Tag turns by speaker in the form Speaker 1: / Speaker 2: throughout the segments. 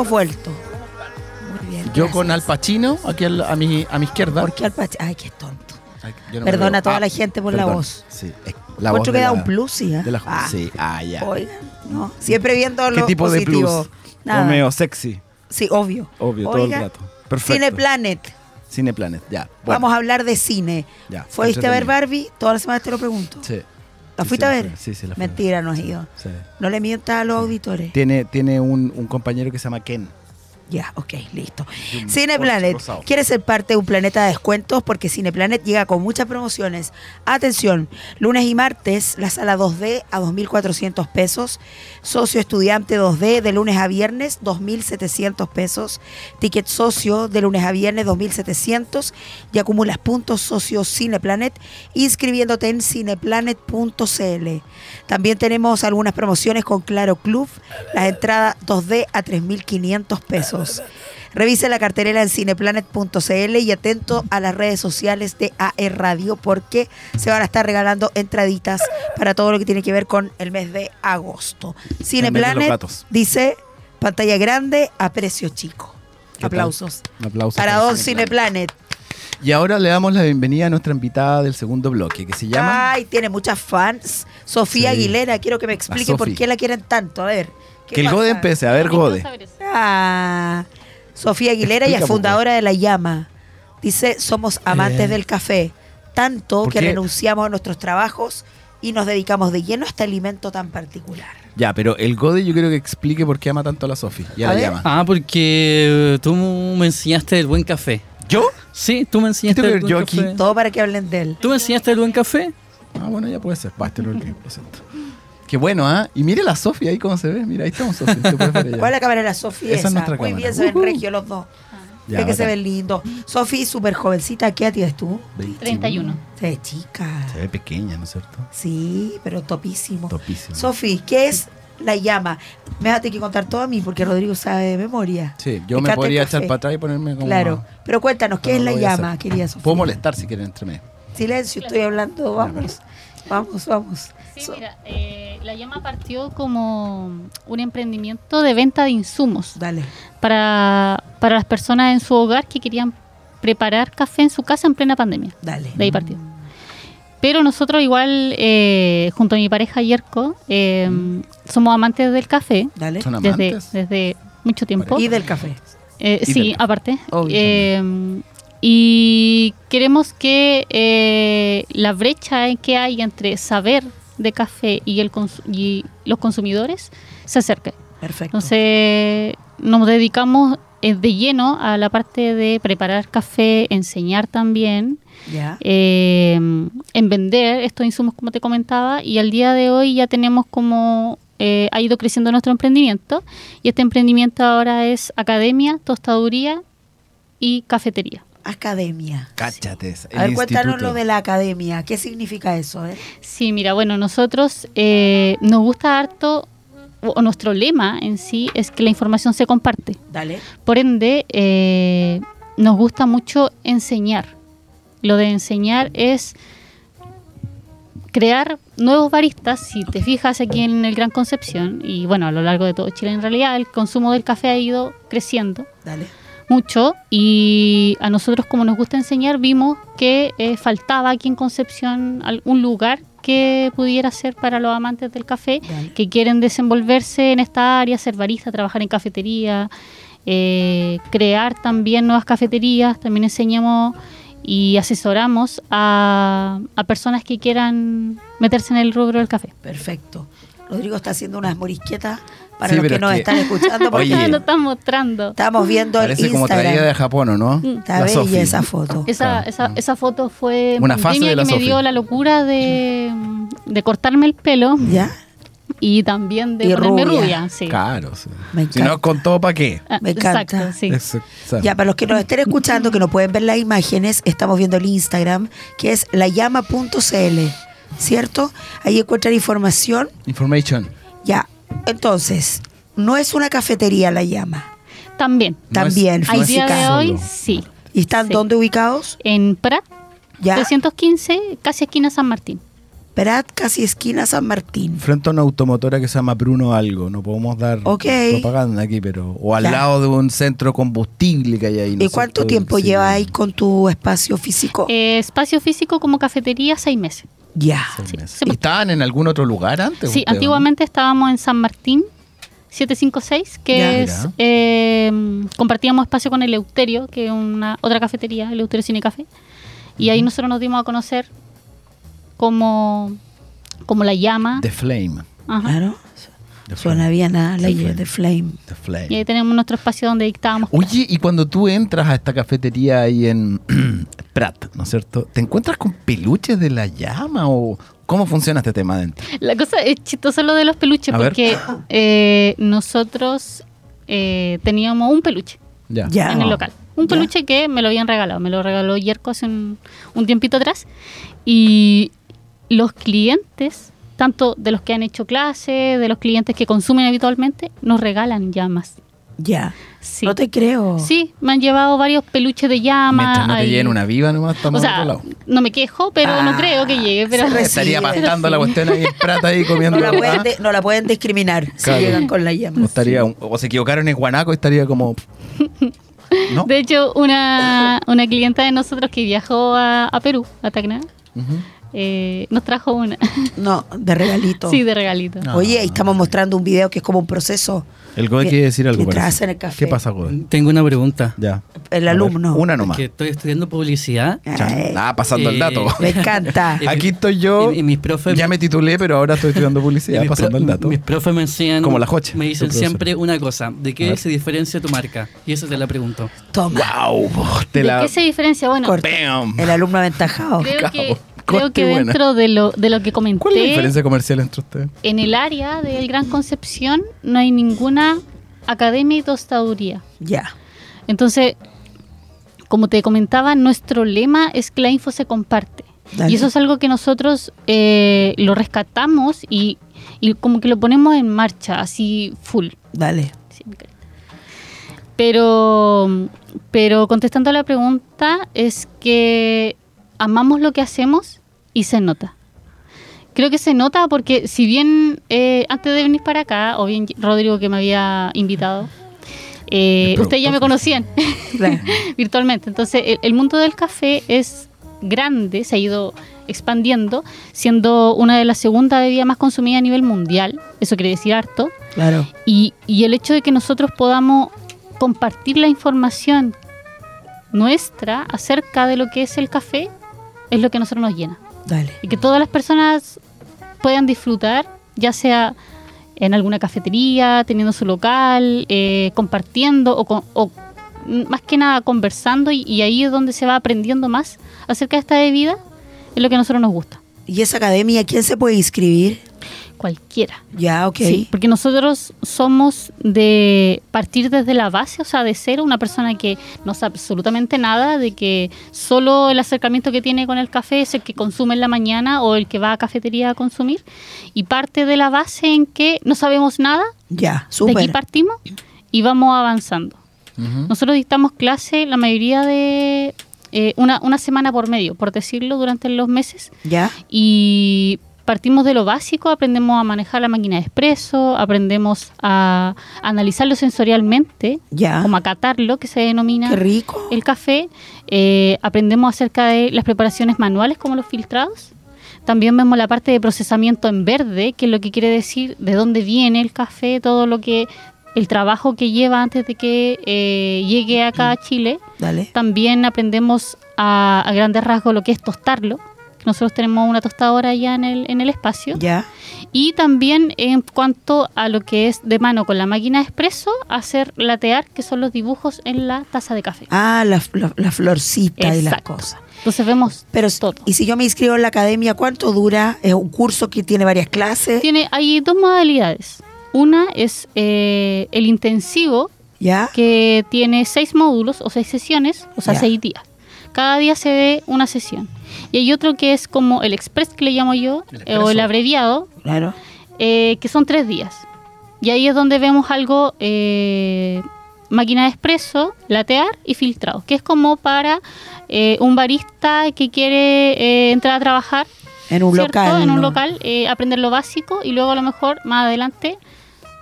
Speaker 1: Hemos vuelto. Muy bien.
Speaker 2: Yo
Speaker 1: gracias.
Speaker 2: con Al Pacino, aquí al- a mi, a mi izquierda.
Speaker 1: ¿Por qué Al Pacino? Ay, qué tonto.
Speaker 2: Ay, no
Speaker 1: Perdona a toda
Speaker 2: Ah,
Speaker 1: la gente por la voz.
Speaker 2: Sí, es la voz
Speaker 1: que da un plus, sí. ¿eh?
Speaker 2: de la-
Speaker 1: Ah,
Speaker 2: sí, ah, ya.
Speaker 1: Oigan, no. Siempre viendo
Speaker 3: ¿Qué
Speaker 1: lo
Speaker 3: tipo de plus?
Speaker 1: Nada.
Speaker 3: Sexy.
Speaker 1: Sí, obvio.
Speaker 3: Obvio, todo el rato. Perfecto.
Speaker 1: Cineplanet.
Speaker 2: Cineplanet, ya. Bueno,
Speaker 1: Vamos a hablar de cine.
Speaker 2: Ya,
Speaker 1: ¿Fuiste a ver. Barbie? Todas las semanas te lo pregunto.
Speaker 2: Sí.
Speaker 1: ¿La fuiste
Speaker 2: sí,
Speaker 1: a ver?
Speaker 2: fui- sí, sí, la fui a ver.
Speaker 1: Mentira, no has ido. No le mientas a los auditores.
Speaker 2: Tiene, tiene un, un compañero que se llama Ken.
Speaker 1: Ya, ok, listo. Cineplanet. ¿quieres ser parte de un planeta de descuentos? Porque Cineplanet llega con muchas promociones. Atención, lunes y martes, la sala 2D a 2.400 pesos. Socio estudiante 2D de lunes a viernes, 2.700 pesos. Ticket socio de lunes a viernes, 2.700. Y acumulas puntos socio Cineplanet inscribiéndote en cineplanet.cl. También tenemos algunas promociones con Claro Club. Las entradas 2D a 3.500 pesos. Revise la cartelera en cineplanet.cl y atento a las redes sociales de AE Radio porque se van a estar regalando entraditas para todo lo que tiene que ver con el mes de agosto. Cineplanet dice pantalla grande a precio chico. Aplausos.
Speaker 2: Un aplauso
Speaker 1: Para Don Cineplanet.
Speaker 2: Y ahora le damos la bienvenida a nuestra invitada del segundo bloque, que se llama...
Speaker 1: Ay, tiene muchas fans. Sofía
Speaker 2: Sí.
Speaker 1: Aguilera, quiero que me explique por qué la quieren tanto. A ver. ¿qué
Speaker 2: que el? Gode empiece. A ver, Gode.
Speaker 1: Ah, Sofía Aguilera, ella
Speaker 2: Explica,
Speaker 1: es fundadora de La Llama. Dice, somos amantes
Speaker 2: Eh.
Speaker 1: del café, tanto
Speaker 2: ¿Por
Speaker 1: que
Speaker 2: qué?
Speaker 1: renunciamos a nuestros trabajos y nos dedicamos de lleno a este alimento tan particular.
Speaker 2: Ya, pero el Gode yo quiero que explique por qué ama tanto a la Sofi. Ya
Speaker 1: A
Speaker 2: la
Speaker 1: ver.
Speaker 2: llama.
Speaker 4: Ah, porque tú me enseñaste el buen café.
Speaker 2: ¿Yo?
Speaker 4: Sí, tú me enseñaste
Speaker 2: ¿Qué tengo
Speaker 4: el
Speaker 2: que
Speaker 4: buen
Speaker 2: yo
Speaker 4: café.
Speaker 2: aquí?
Speaker 1: Todo para que hablen de él.
Speaker 4: ¿Tú me enseñaste el buen café?
Speaker 2: Ah, bueno, ya puede ser. Basta, lo siento. Qué bueno, ¿ah? Y mire la Sofi ahí cómo se ve. Mira, ahí estamos, allá.
Speaker 1: ¿Cuál es la cámara de la Sofía?
Speaker 2: Esa es nuestra
Speaker 1: Muy
Speaker 2: cámara.
Speaker 1: bien, se ven
Speaker 2: Ujú.
Speaker 1: regio los dos.
Speaker 2: Ya,
Speaker 1: Ve que se ven lindos. Sofi, súper jovencita, ¿qué edad tienes tú?
Speaker 4: 31.
Speaker 1: Se ve chica.
Speaker 2: Se ve pequeña, ¿no es cierto?
Speaker 1: Sí, pero topísimo.
Speaker 2: Topísimo.
Speaker 1: Sofi, ¿qué es la llama? Me vas a tener que contar todo a mí porque Rodrigo sabe de memoria.
Speaker 2: Sí, yo
Speaker 1: Me
Speaker 2: podría echar para atrás y ponerme como...
Speaker 1: Claro. Pero cuéntanos, ¿qué
Speaker 2: No,
Speaker 1: es la llama, querida Sofía?
Speaker 2: Puedo molestar si quieren entre medio.
Speaker 1: Silencio, estoy hablando. Vamos. Vamos, vamos.
Speaker 5: Sí,
Speaker 1: So-
Speaker 5: mira, eh, la llama partió como un emprendimiento de venta de insumos
Speaker 1: Dale.
Speaker 5: para, para las personas en su hogar que querían preparar café en su casa en plena pandemia.
Speaker 1: Dale.
Speaker 5: De ahí partió. Pero nosotros igual, eh, junto a mi pareja Yerko, eh, somos amantes del café
Speaker 1: Dale.
Speaker 2: ¿Son
Speaker 5: desde,
Speaker 2: amantes?
Speaker 5: desde mucho tiempo.
Speaker 1: Y del café.
Speaker 5: Eh,
Speaker 2: Y
Speaker 5: sí,
Speaker 2: del-
Speaker 5: aparte.
Speaker 1: Obvio.
Speaker 5: Eh, y queremos que eh, la brecha que hay entre saber de café y, el cons- y los consumidores se acerque.
Speaker 1: Perfecto.
Speaker 5: Entonces nos dedicamos eh, de lleno a la parte de preparar café, enseñar también, eh, en vender estos insumos como te comentaba y al día de hoy ya tenemos como eh, ha ido creciendo nuestro emprendimiento y este emprendimiento ahora es academia, tostaduría y cafetería.
Speaker 1: Academia.
Speaker 2: Cáchate.
Speaker 1: A ver, cuéntanos
Speaker 2: instituto.
Speaker 1: lo de la academia. ¿Qué significa eso? eh?
Speaker 5: Sí, mira, bueno, nosotros eh, nos gusta harto, o, o nuestro lema en sí es que la información se comparte.
Speaker 1: Dale.
Speaker 5: Por ende, eh, nos gusta mucho enseñar. Lo de enseñar es crear nuevos baristas. Si te fijas aquí en el Gran Concepción, y bueno, a lo largo de todo Chile en realidad, el consumo del café ha ido creciendo
Speaker 1: Dale.
Speaker 5: Mucho y a nosotros como nos gusta enseñar vimos que eh, faltaba aquí en Concepción al- un lugar que pudiera ser para los amantes del café que quieren desenvolverse en esta área, ser barista, trabajar en cafetería, eh, crear también nuevas cafeterías, también enseñamos y asesoramos a, a personas que quieran meterse en el rubro del café.
Speaker 1: Perfecto. Rodrigo está haciendo unas morisquetas para
Speaker 2: Sí,
Speaker 1: los que nos
Speaker 2: que-
Speaker 1: están escuchando. Porque
Speaker 2: Oye.
Speaker 5: lo están mostrando.
Speaker 1: estamos viendo el
Speaker 2: Parece como traída de
Speaker 1: Instagram.
Speaker 2: Japón, ¿o no?
Speaker 1: Está
Speaker 2: La
Speaker 1: bella esa foto.
Speaker 5: Esa, esa, esa foto fue
Speaker 2: Una fase de la
Speaker 5: que me dio la locura de, de cortarme el pelo
Speaker 1: ¿Ya?
Speaker 5: y también de
Speaker 1: Y
Speaker 5: ponerme
Speaker 1: rubia.
Speaker 5: rubia. sí.
Speaker 2: Claro. sí.
Speaker 1: Me
Speaker 2: Si no,
Speaker 1: encanta.
Speaker 2: con todo, ¿para qué?
Speaker 5: Ah,
Speaker 1: Me encanta.
Speaker 5: Exacto, sí.
Speaker 2: Exacto.
Speaker 1: Ya, para los que nos estén escuchando, que no pueden ver las imágenes, estamos viendo el Instagram, que es layama.cl, ¿cierto? Ahí encuentran información.
Speaker 2: Information.
Speaker 1: Ya, entonces, no es una cafetería La Llama.
Speaker 5: También.
Speaker 2: No es-
Speaker 1: También,
Speaker 2: no
Speaker 5: día de hoy, sí.
Speaker 1: ¿Y están
Speaker 5: Sí.
Speaker 1: dónde ubicados?
Speaker 5: En Prat,
Speaker 1: Ya.
Speaker 5: 315, casi esquina San Martín.
Speaker 1: Prat, casi esquina San Martín.
Speaker 2: Frente a una automotora que se llama Bruno Algo. No podemos dar
Speaker 1: Ok.
Speaker 2: propaganda aquí, pero. O al
Speaker 1: Ya.
Speaker 2: lado de un centro combustible que hay ahí. ¿no
Speaker 1: ¿Y cuánto tiempo llevas ahí con tu espacio físico?
Speaker 5: Eh, espacio físico como cafetería, seis meses.
Speaker 1: Ya.
Speaker 5: Sí,
Speaker 2: ¿Y estaban en algún otro lugar antes?
Speaker 5: Sí, antiguamente estábamos en San Martín 756, que
Speaker 1: Ya.
Speaker 5: es. Eh, compartíamos espacio con Eleuterio, que es una otra cafetería, Eleuterio Cine Café. Y ahí nosotros nos dimos a conocer como, como la llama.
Speaker 2: The Flame.
Speaker 5: Ajá.
Speaker 1: Claro.
Speaker 2: The
Speaker 1: Suena
Speaker 2: Flame.
Speaker 1: bien a la
Speaker 2: The
Speaker 1: idea
Speaker 2: Flame.
Speaker 1: de Flame.
Speaker 2: The Flame.
Speaker 5: Y ahí tenemos nuestro espacio donde dictábamos.
Speaker 2: Oye, y cuando tú entras a esta cafetería ahí en Prat, ¿no es cierto? ¿Te encuentras con peluches de la llama o cómo funciona este tema adentro?
Speaker 5: La cosa es chistoso lo de los peluches,
Speaker 2: A
Speaker 5: porque eh, nosotros eh, teníamos un peluche
Speaker 2: Ya.
Speaker 1: Ya.
Speaker 5: en el local. Un
Speaker 1: Ya.
Speaker 5: peluche que me lo habían regalado. Me lo regaló Yerko hace un, un tiempito atrás. Y los clientes, tanto de los que han hecho clase, de los clientes que consumen habitualmente, nos regalan llamas.
Speaker 1: Ya.
Speaker 5: Sí.
Speaker 1: No te creo.
Speaker 5: Sí, me han llevado varios peluches de llama.
Speaker 2: Mientras no te lleguen una viva nomás,
Speaker 5: O
Speaker 2: estamos
Speaker 5: sea,
Speaker 2: al otro lado.
Speaker 5: no me quejo, pero
Speaker 1: Ah,
Speaker 5: no creo que llegue. Pero
Speaker 1: se recibe.
Speaker 2: Estaría
Speaker 1: Pero
Speaker 2: pastando la cuestión ahí en Prat ahí comiendo.
Speaker 1: No la, pueden
Speaker 2: ¿ah?
Speaker 1: de- no la pueden discriminar
Speaker 2: Claro.
Speaker 1: si llegan con la
Speaker 2: O,
Speaker 1: llama.
Speaker 2: estaría, o se equivocaron en Guanaco y estaría como... ¿No?
Speaker 5: De hecho, una, una clienta de nosotros que viajó a, a Perú, a Tacna. Eh, nos trajo una.
Speaker 1: No, de regalito.
Speaker 5: sí, de regalito.
Speaker 2: No.
Speaker 1: Oye, ahí estamos mostrando un video que es como un proceso.
Speaker 2: El Goe quiere decir algo.
Speaker 1: en el café.
Speaker 2: ¿Qué pasa, Goe?
Speaker 4: Tengo una pregunta.
Speaker 2: Ya.
Speaker 1: El
Speaker 2: A ver,
Speaker 1: alumno.
Speaker 2: Una
Speaker 4: Es
Speaker 2: nomás.
Speaker 4: que estoy estudiando publicidad.
Speaker 2: Ah, pasando el
Speaker 4: Eh,
Speaker 2: dato.
Speaker 1: me encanta.
Speaker 2: Aquí estoy yo.
Speaker 4: Y, y mis profes.
Speaker 2: Ya me titulé, pero ahora estoy estudiando publicidad, pasando el dato.
Speaker 4: Mis profes me enseñan.
Speaker 2: Como la Joche,
Speaker 4: Me dicen siempre una cosa: ¿de qué se diferencia tu marca? Y eso te la pregunto.
Speaker 1: Toma.
Speaker 2: ¡Wow! Te
Speaker 5: ¿De
Speaker 2: la...
Speaker 5: qué se diferencia? Bueno.
Speaker 1: El alumno aventajado.
Speaker 5: creo que. Creo que
Speaker 2: buena.
Speaker 5: dentro de lo, de lo que comenté,
Speaker 2: ¿Cuál es la diferencia comercial entre ustedes?
Speaker 5: en el área del Gran Concepción no hay ninguna academia y tostaduría.
Speaker 1: Ya.
Speaker 5: Entonces, como te comentaba, nuestro lema es que la info se comparte.
Speaker 1: Dale.
Speaker 5: Y eso es algo que nosotros eh, lo rescatamos y, y como que lo ponemos en marcha, así full.
Speaker 1: Dale.
Speaker 5: Sí, me creo. Pero, pero contestando a la pregunta, es que amamos lo que hacemos y se nota. Creo que se nota porque si bien eh, antes de venir para acá, o bien Rodrigo que me había invitado, eh, ustedes ya me conocían virtualmente. Entonces, el, el mundo del café es grande, se ha ido expandiendo, siendo una de las segundas bebidas más consumidas a nivel mundial. Eso quiere decir harto.
Speaker 1: Claro.
Speaker 5: Y, y el hecho de que nosotros podamos compartir la información nuestra acerca de lo que es el café es lo que a nosotros nos llena.
Speaker 1: Dale.
Speaker 5: Y que todas las personas puedan disfrutar, ya sea en alguna cafetería, teniendo su local, eh, compartiendo o, con- o, más que nada conversando y, y ahí es donde se va aprendiendo más acerca de esta bebida, es lo que a nosotros nos gusta.
Speaker 1: ¿Y esa academia quién se puede inscribir?
Speaker 5: Cualquiera.
Speaker 1: Ya, ok.
Speaker 5: Sí, porque nosotros somos de partir desde la base, o sea, de cero, una persona que no sabe absolutamente nada, de que solo el acercamiento que tiene con el café es el que consume en la mañana o el que va a cafetería a consumir, y parte de la base en que no sabemos nada,
Speaker 1: Ya,
Speaker 5: de aquí
Speaker 1: súper.
Speaker 5: partimos y vamos avanzando. Nosotros dictamos clase la mayoría de eh, una, una semana por medio, por decirlo, durante los meses,
Speaker 1: Ya.
Speaker 5: y partimos de lo básico, aprendemos a manejar la máquina de expreso, aprendemos a analizarlo sensorialmente,
Speaker 1: Ya.
Speaker 5: como a catarlo, que se denomina
Speaker 1: Qué rico.
Speaker 5: el café. Eh, aprendemos acerca de las preparaciones manuales, como los filtrados. También vemos la parte de procesamiento en verde, que es lo que quiere decir de dónde viene el café, todo lo que el trabajo que lleva antes de que eh, llegue acá a Chile.
Speaker 1: Dale.
Speaker 5: También aprendemos a, a grandes rasgos lo que es tostarlo. Nosotros tenemos una tostadora allá en el, en el espacio.
Speaker 1: Ya.
Speaker 5: Y también en cuanto a lo que es de mano con la máquina de expreso, hacer latear, que son los dibujos en la taza de café.
Speaker 1: Ah, la, la- la florcita y las cosas.
Speaker 5: Entonces vemos
Speaker 1: Pero,
Speaker 5: todo.
Speaker 1: y si yo me inscribo en la academia, ¿cuánto dura? ¿Es un curso que tiene varias clases?
Speaker 5: Tiene, hay dos modalidades. Una es eh, el intensivo,
Speaker 1: ¿Ya?
Speaker 5: que tiene seis módulos o seis sesiones, o sea,
Speaker 1: Ya.
Speaker 5: seis días. Cada día se ve una sesión. Y hay otro que es como el express, que le llamo yo,
Speaker 2: El
Speaker 5: eh, o el abreviado,
Speaker 1: Claro.
Speaker 5: eh, que son tres días. Y ahí es donde vemos algo, eh, máquina de expreso, latear y filtrado, que es como para eh, un barista que quiere eh, entrar a trabajar
Speaker 1: En un
Speaker 5: ¿cierto?
Speaker 1: local.
Speaker 5: En un
Speaker 1: ¿no?
Speaker 5: local, eh, aprender lo básico y luego a lo mejor más adelante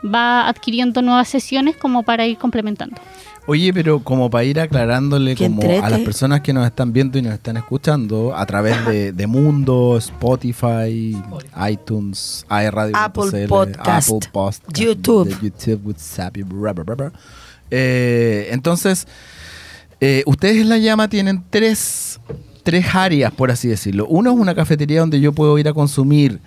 Speaker 5: va adquiriendo nuevas sesiones como para ir complementando.
Speaker 2: Oye, pero como para ir aclarándole como
Speaker 1: entrete.
Speaker 2: a las personas que nos están viendo y nos están escuchando a través de, de Mundo, Spotify, iTunes, iRadio,
Speaker 1: Apple
Speaker 2: Apple Podcast,
Speaker 1: YouTube.
Speaker 2: WhatsApp. Eh, entonces, eh, ustedes en La Llama tienen tres, tres áreas, por así decirlo. Uno es una cafetería donde yo puedo ir a consumir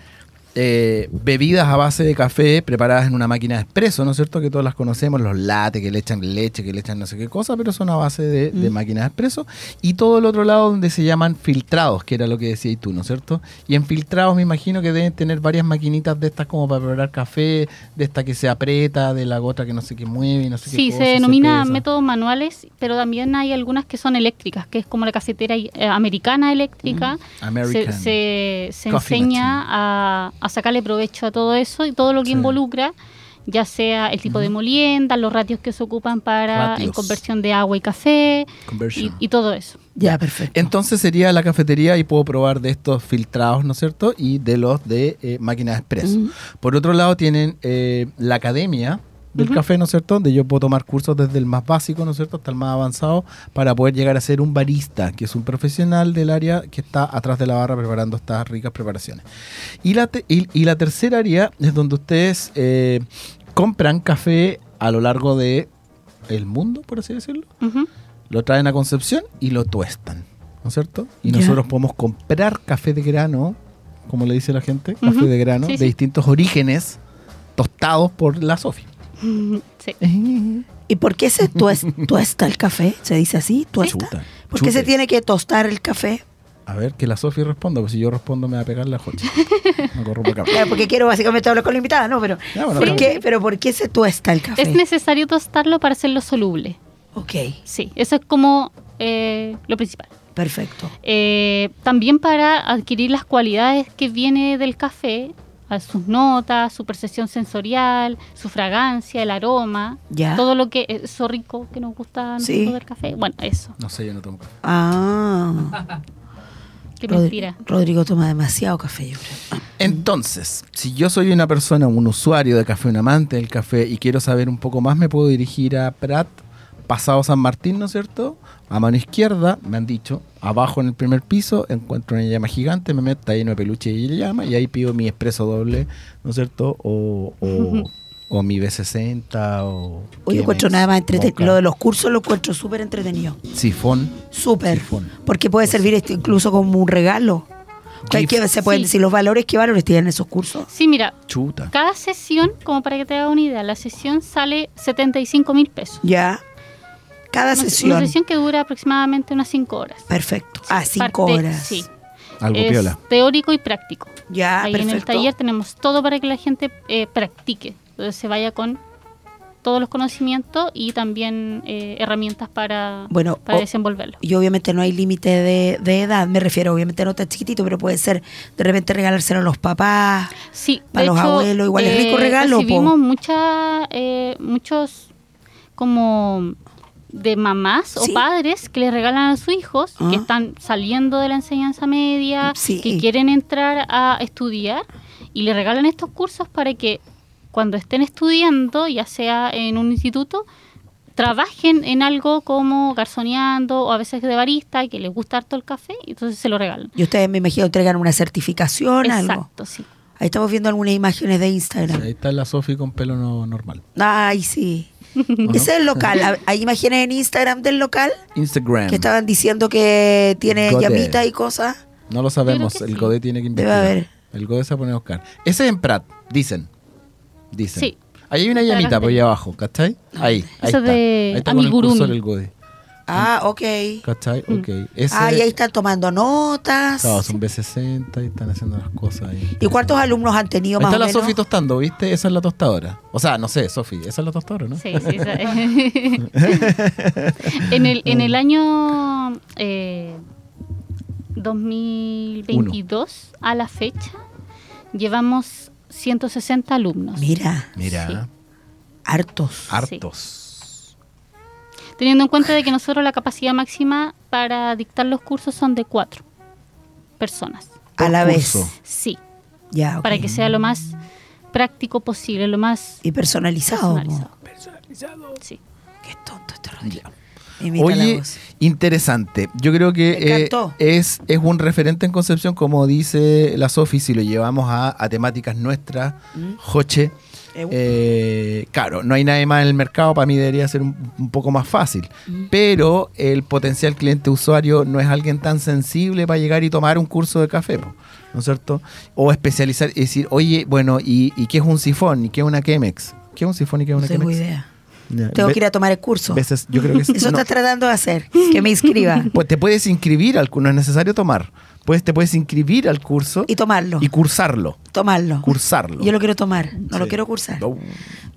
Speaker 2: eh, bebidas a base de café preparadas en una máquina de espresso, ¿no es cierto? Que todas las conocemos, los lates, que le echan leche, que le echan no sé qué cosa, pero son a base de, de
Speaker 1: Mm.
Speaker 2: máquinas de espresso. Y todo el otro lado donde se llaman filtrados, que era lo que decías tú, ¿no es cierto? Y en filtrados me imagino que deben tener varias maquinitas de estas como para preparar café, de esta que se aprieta, de la gota que no sé qué mueve no sé qué
Speaker 5: Sí,
Speaker 2: cosa,
Speaker 5: se denomina
Speaker 2: pesa.
Speaker 5: métodos manuales, pero también hay algunas que son eléctricas, que es como la cafetera eh, americana eléctrica. Se,
Speaker 2: American.
Speaker 5: se, se enseña a, a sacarle provecho a todo eso y todo lo que
Speaker 2: Sí.
Speaker 5: involucra, ya sea el tipo de molienda, los ratios que se ocupan para en
Speaker 2: Ratios.
Speaker 5: conversión de agua y café y, y todo eso.
Speaker 1: Ya, perfecto.
Speaker 2: Entonces sería la cafetería y puedo probar de estos filtrados, ¿no es cierto? Y de los de eh, máquinas de expreso.
Speaker 1: Mm.
Speaker 2: Por otro lado tienen eh, la academia del café, ¿no es cierto? Donde yo puedo tomar cursos desde el más básico, ¿no es cierto? Hasta el más avanzado para poder llegar a ser un barista, que es un profesional del área que está atrás de la barra preparando estas ricas preparaciones. Y la, te- y, y la tercera área es donde ustedes eh, compran café a lo largo de el mundo, por así decirlo lo traen a Concepción y lo tuestan, ¿no es cierto? Y nosotros podemos comprar café de grano, como le dice la gente, café de grano,
Speaker 5: Sí,
Speaker 2: de
Speaker 5: sí.
Speaker 2: distintos orígenes, tostados por la Sofi.
Speaker 5: Sí.
Speaker 1: ¿Y por qué se tues- tuesta el café? ¿Se dice así? ¿Tuesta?
Speaker 2: Chuta,
Speaker 1: ¿Por qué
Speaker 2: chute.
Speaker 1: se tiene que tostar el café?
Speaker 2: A ver, que la Sofi responda, porque si yo respondo me va a pegar la jocha. Me corro para acá.
Speaker 1: Claro, porque quiero básicamente hablar con la invitada, ¿no? Pero,
Speaker 2: Ya, bueno,
Speaker 1: ¿por,
Speaker 2: pero-
Speaker 1: qué, pero ¿por qué se tuesta el café?
Speaker 5: Es necesario tostarlo para hacerlo soluble.
Speaker 1: Ok,
Speaker 5: Sí, eso es como eh, lo principal.
Speaker 1: perfecto.
Speaker 5: Eh, también para adquirir las cualidades que viene del café, a sus notas, su percepción sensorial, su fragancia, el aroma,
Speaker 1: Ya.
Speaker 5: todo lo que eso rico que nos gusta a
Speaker 1: Sí.
Speaker 5: del café. Bueno, eso,
Speaker 2: No sé, yo no tomo café.
Speaker 1: Ah,
Speaker 5: qué
Speaker 1: Rodri-
Speaker 5: mentira.
Speaker 1: Rodrigo toma demasiado café, yo creo.
Speaker 2: Entonces, si yo soy una persona, un usuario de café, un amante del café y quiero saber un poco más, me puedo dirigir a Prat, pasado San Martín, ¿no es cierto? A mano izquierda, me han dicho, abajo en el primer piso encuentro una llama gigante, me meto, está lleno de peluche y llama, y ahí pido mi expreso doble, ¿no es cierto? O, o, o mi B60 o...
Speaker 1: Oye,
Speaker 2: Chemex,
Speaker 1: encuentro nada más entretenido. Lo de los cursos lo encuentro súper entretenido.
Speaker 2: Sifón.
Speaker 1: Súper.
Speaker 2: Sifón.
Speaker 1: Porque puede servir esto incluso como un regalo. ¿Qué- qué- se pueden
Speaker 5: Sí.
Speaker 1: decir los valores, ¿qué valores tienen esos cursos?
Speaker 5: Sí, mira,
Speaker 2: Chuta.
Speaker 5: cada sesión, como para que te hagas una idea, la sesión sale 75 mil pesos.
Speaker 1: Ya. Cada
Speaker 5: Una,
Speaker 1: sesión.
Speaker 5: una sesión que dura aproximadamente unas 5 horas.
Speaker 1: Perfecto. Ah, cinco
Speaker 5: Parte-
Speaker 1: horas.
Speaker 5: Sí.
Speaker 2: Algo
Speaker 5: es
Speaker 2: piola.
Speaker 5: teórico y práctico.
Speaker 1: Ya,
Speaker 5: Ahí
Speaker 1: perfecto.
Speaker 5: en el taller tenemos todo para que la gente eh, practique, entonces se vaya con todos los conocimientos y también eh, herramientas para,
Speaker 1: Bueno,
Speaker 5: para
Speaker 1: o-
Speaker 5: desenvolverlo.
Speaker 1: Y obviamente no hay límite de, de edad, me refiero, obviamente no tan chiquitito, pero puede ser de repente regalárselo a los papás.
Speaker 5: Sí,
Speaker 1: para
Speaker 5: de
Speaker 1: los
Speaker 5: hecho,
Speaker 1: abuelos, igual es rico
Speaker 5: eh,
Speaker 1: regalo.
Speaker 5: Recibimos mucha, eh, muchos como de mamás
Speaker 1: Sí.
Speaker 5: o padres que les regalan a sus hijos
Speaker 1: Ah.
Speaker 5: que están saliendo de la enseñanza media,
Speaker 1: Sí.
Speaker 5: que quieren entrar a estudiar y le regalan estos cursos para que cuando estén estudiando, ya sea en un instituto, trabajen en algo como garzoneando o a veces de barista y que les gusta harto el café, y entonces se lo regalan.
Speaker 1: Y ustedes me imagino entregan una certificación, algo.
Speaker 5: Exacto, sí.
Speaker 1: Ahí estamos viendo algunas imágenes de
Speaker 2: Sí,
Speaker 1: Instagram.
Speaker 2: ahí está la Sofi con pelo no- normal.
Speaker 1: Ay, sí. Ese es el local. ¿Hay- ¿Hay imágenes en Instagram del local
Speaker 2: Instagram.
Speaker 1: que estaban diciendo que tiene
Speaker 2: Godet.
Speaker 1: llamita y cosas?
Speaker 2: No lo sabemos, el
Speaker 5: sí.
Speaker 2: Godé tiene que
Speaker 1: Debe
Speaker 2: investigar.
Speaker 1: haber.
Speaker 2: El Godé se pone a buscar. Ese es en Prat, dicen. Dicen.
Speaker 5: Sí.
Speaker 2: Ahí hay una llamita por ahí abajo, ¿cachai? Ahí, ahí
Speaker 5: Eso
Speaker 2: está.
Speaker 5: de
Speaker 2: ahí está con el
Speaker 5: amigurumi.
Speaker 2: cursor el Godé.
Speaker 1: Ah, ok.
Speaker 2: ¿Cachai?
Speaker 5: Mm.
Speaker 2: Ok. Ese,
Speaker 1: Ah, y ahí están tomando notas.
Speaker 2: Claro, son B60 y están haciendo las cosas ahí.
Speaker 1: ¿Y cuántos alumnos han tenido
Speaker 2: Ahí
Speaker 1: más
Speaker 2: está
Speaker 1: o
Speaker 2: la? Sofi tostando, ¿viste? Esa es la tostadora. O sea, no sé, Sofi, esa es la tostadora, ¿no?
Speaker 5: Sí, sí. esa- en, el, en el año eh, 2022, a la fecha, llevamos 160 alumnos.
Speaker 1: Mira,
Speaker 2: Mira,
Speaker 5: Sí.
Speaker 1: hartos.
Speaker 2: hartos.
Speaker 5: Teniendo en cuenta de que nosotros la capacidad máxima para dictar los cursos son de cuatro personas.
Speaker 1: A la vez.
Speaker 5: Sí,
Speaker 1: Ya,
Speaker 5: para que sea lo más práctico posible, lo más
Speaker 1: Y personalizado.
Speaker 5: personalizado.
Speaker 1: po.
Speaker 5: Sí.
Speaker 1: Qué tonto este Rodrigo.
Speaker 2: Oye, interesante. Yo creo que eh, es, es un referente en Concepción, como dice la Sofi, si lo llevamos a, a temáticas nuestras,
Speaker 1: Mm.
Speaker 2: Joche. Eh, claro, no hay nadie más en el mercado, para mí debería ser un, un poco más fácil.
Speaker 1: Mm.
Speaker 2: Pero el potencial cliente usuario no es alguien tan sensible para llegar y tomar un curso de café, ¿no es cierto? O especializar y decir, oye, bueno, ¿y, y qué es un sifón? ¿Y qué es una Chemex? ¿Qué es un sifón y qué es
Speaker 1: No
Speaker 2: una
Speaker 1: tengo
Speaker 2: Chemex?
Speaker 1: idea.
Speaker 2: Ya,
Speaker 1: Tengo que ir a tomar el curso.
Speaker 2: veces, yo creo que
Speaker 1: Eso
Speaker 2: no.
Speaker 1: estás tratando de hacer. Que me inscriba.
Speaker 2: Pues te puedes inscribir no es necesario tomar. Pues te puedes inscribir al curso
Speaker 1: Y tomarlo.
Speaker 2: y cursarlo.
Speaker 1: tomarlo.
Speaker 2: Cursarlo.
Speaker 1: Yo lo quiero tomar. No lo quiero cursar.
Speaker 2: No.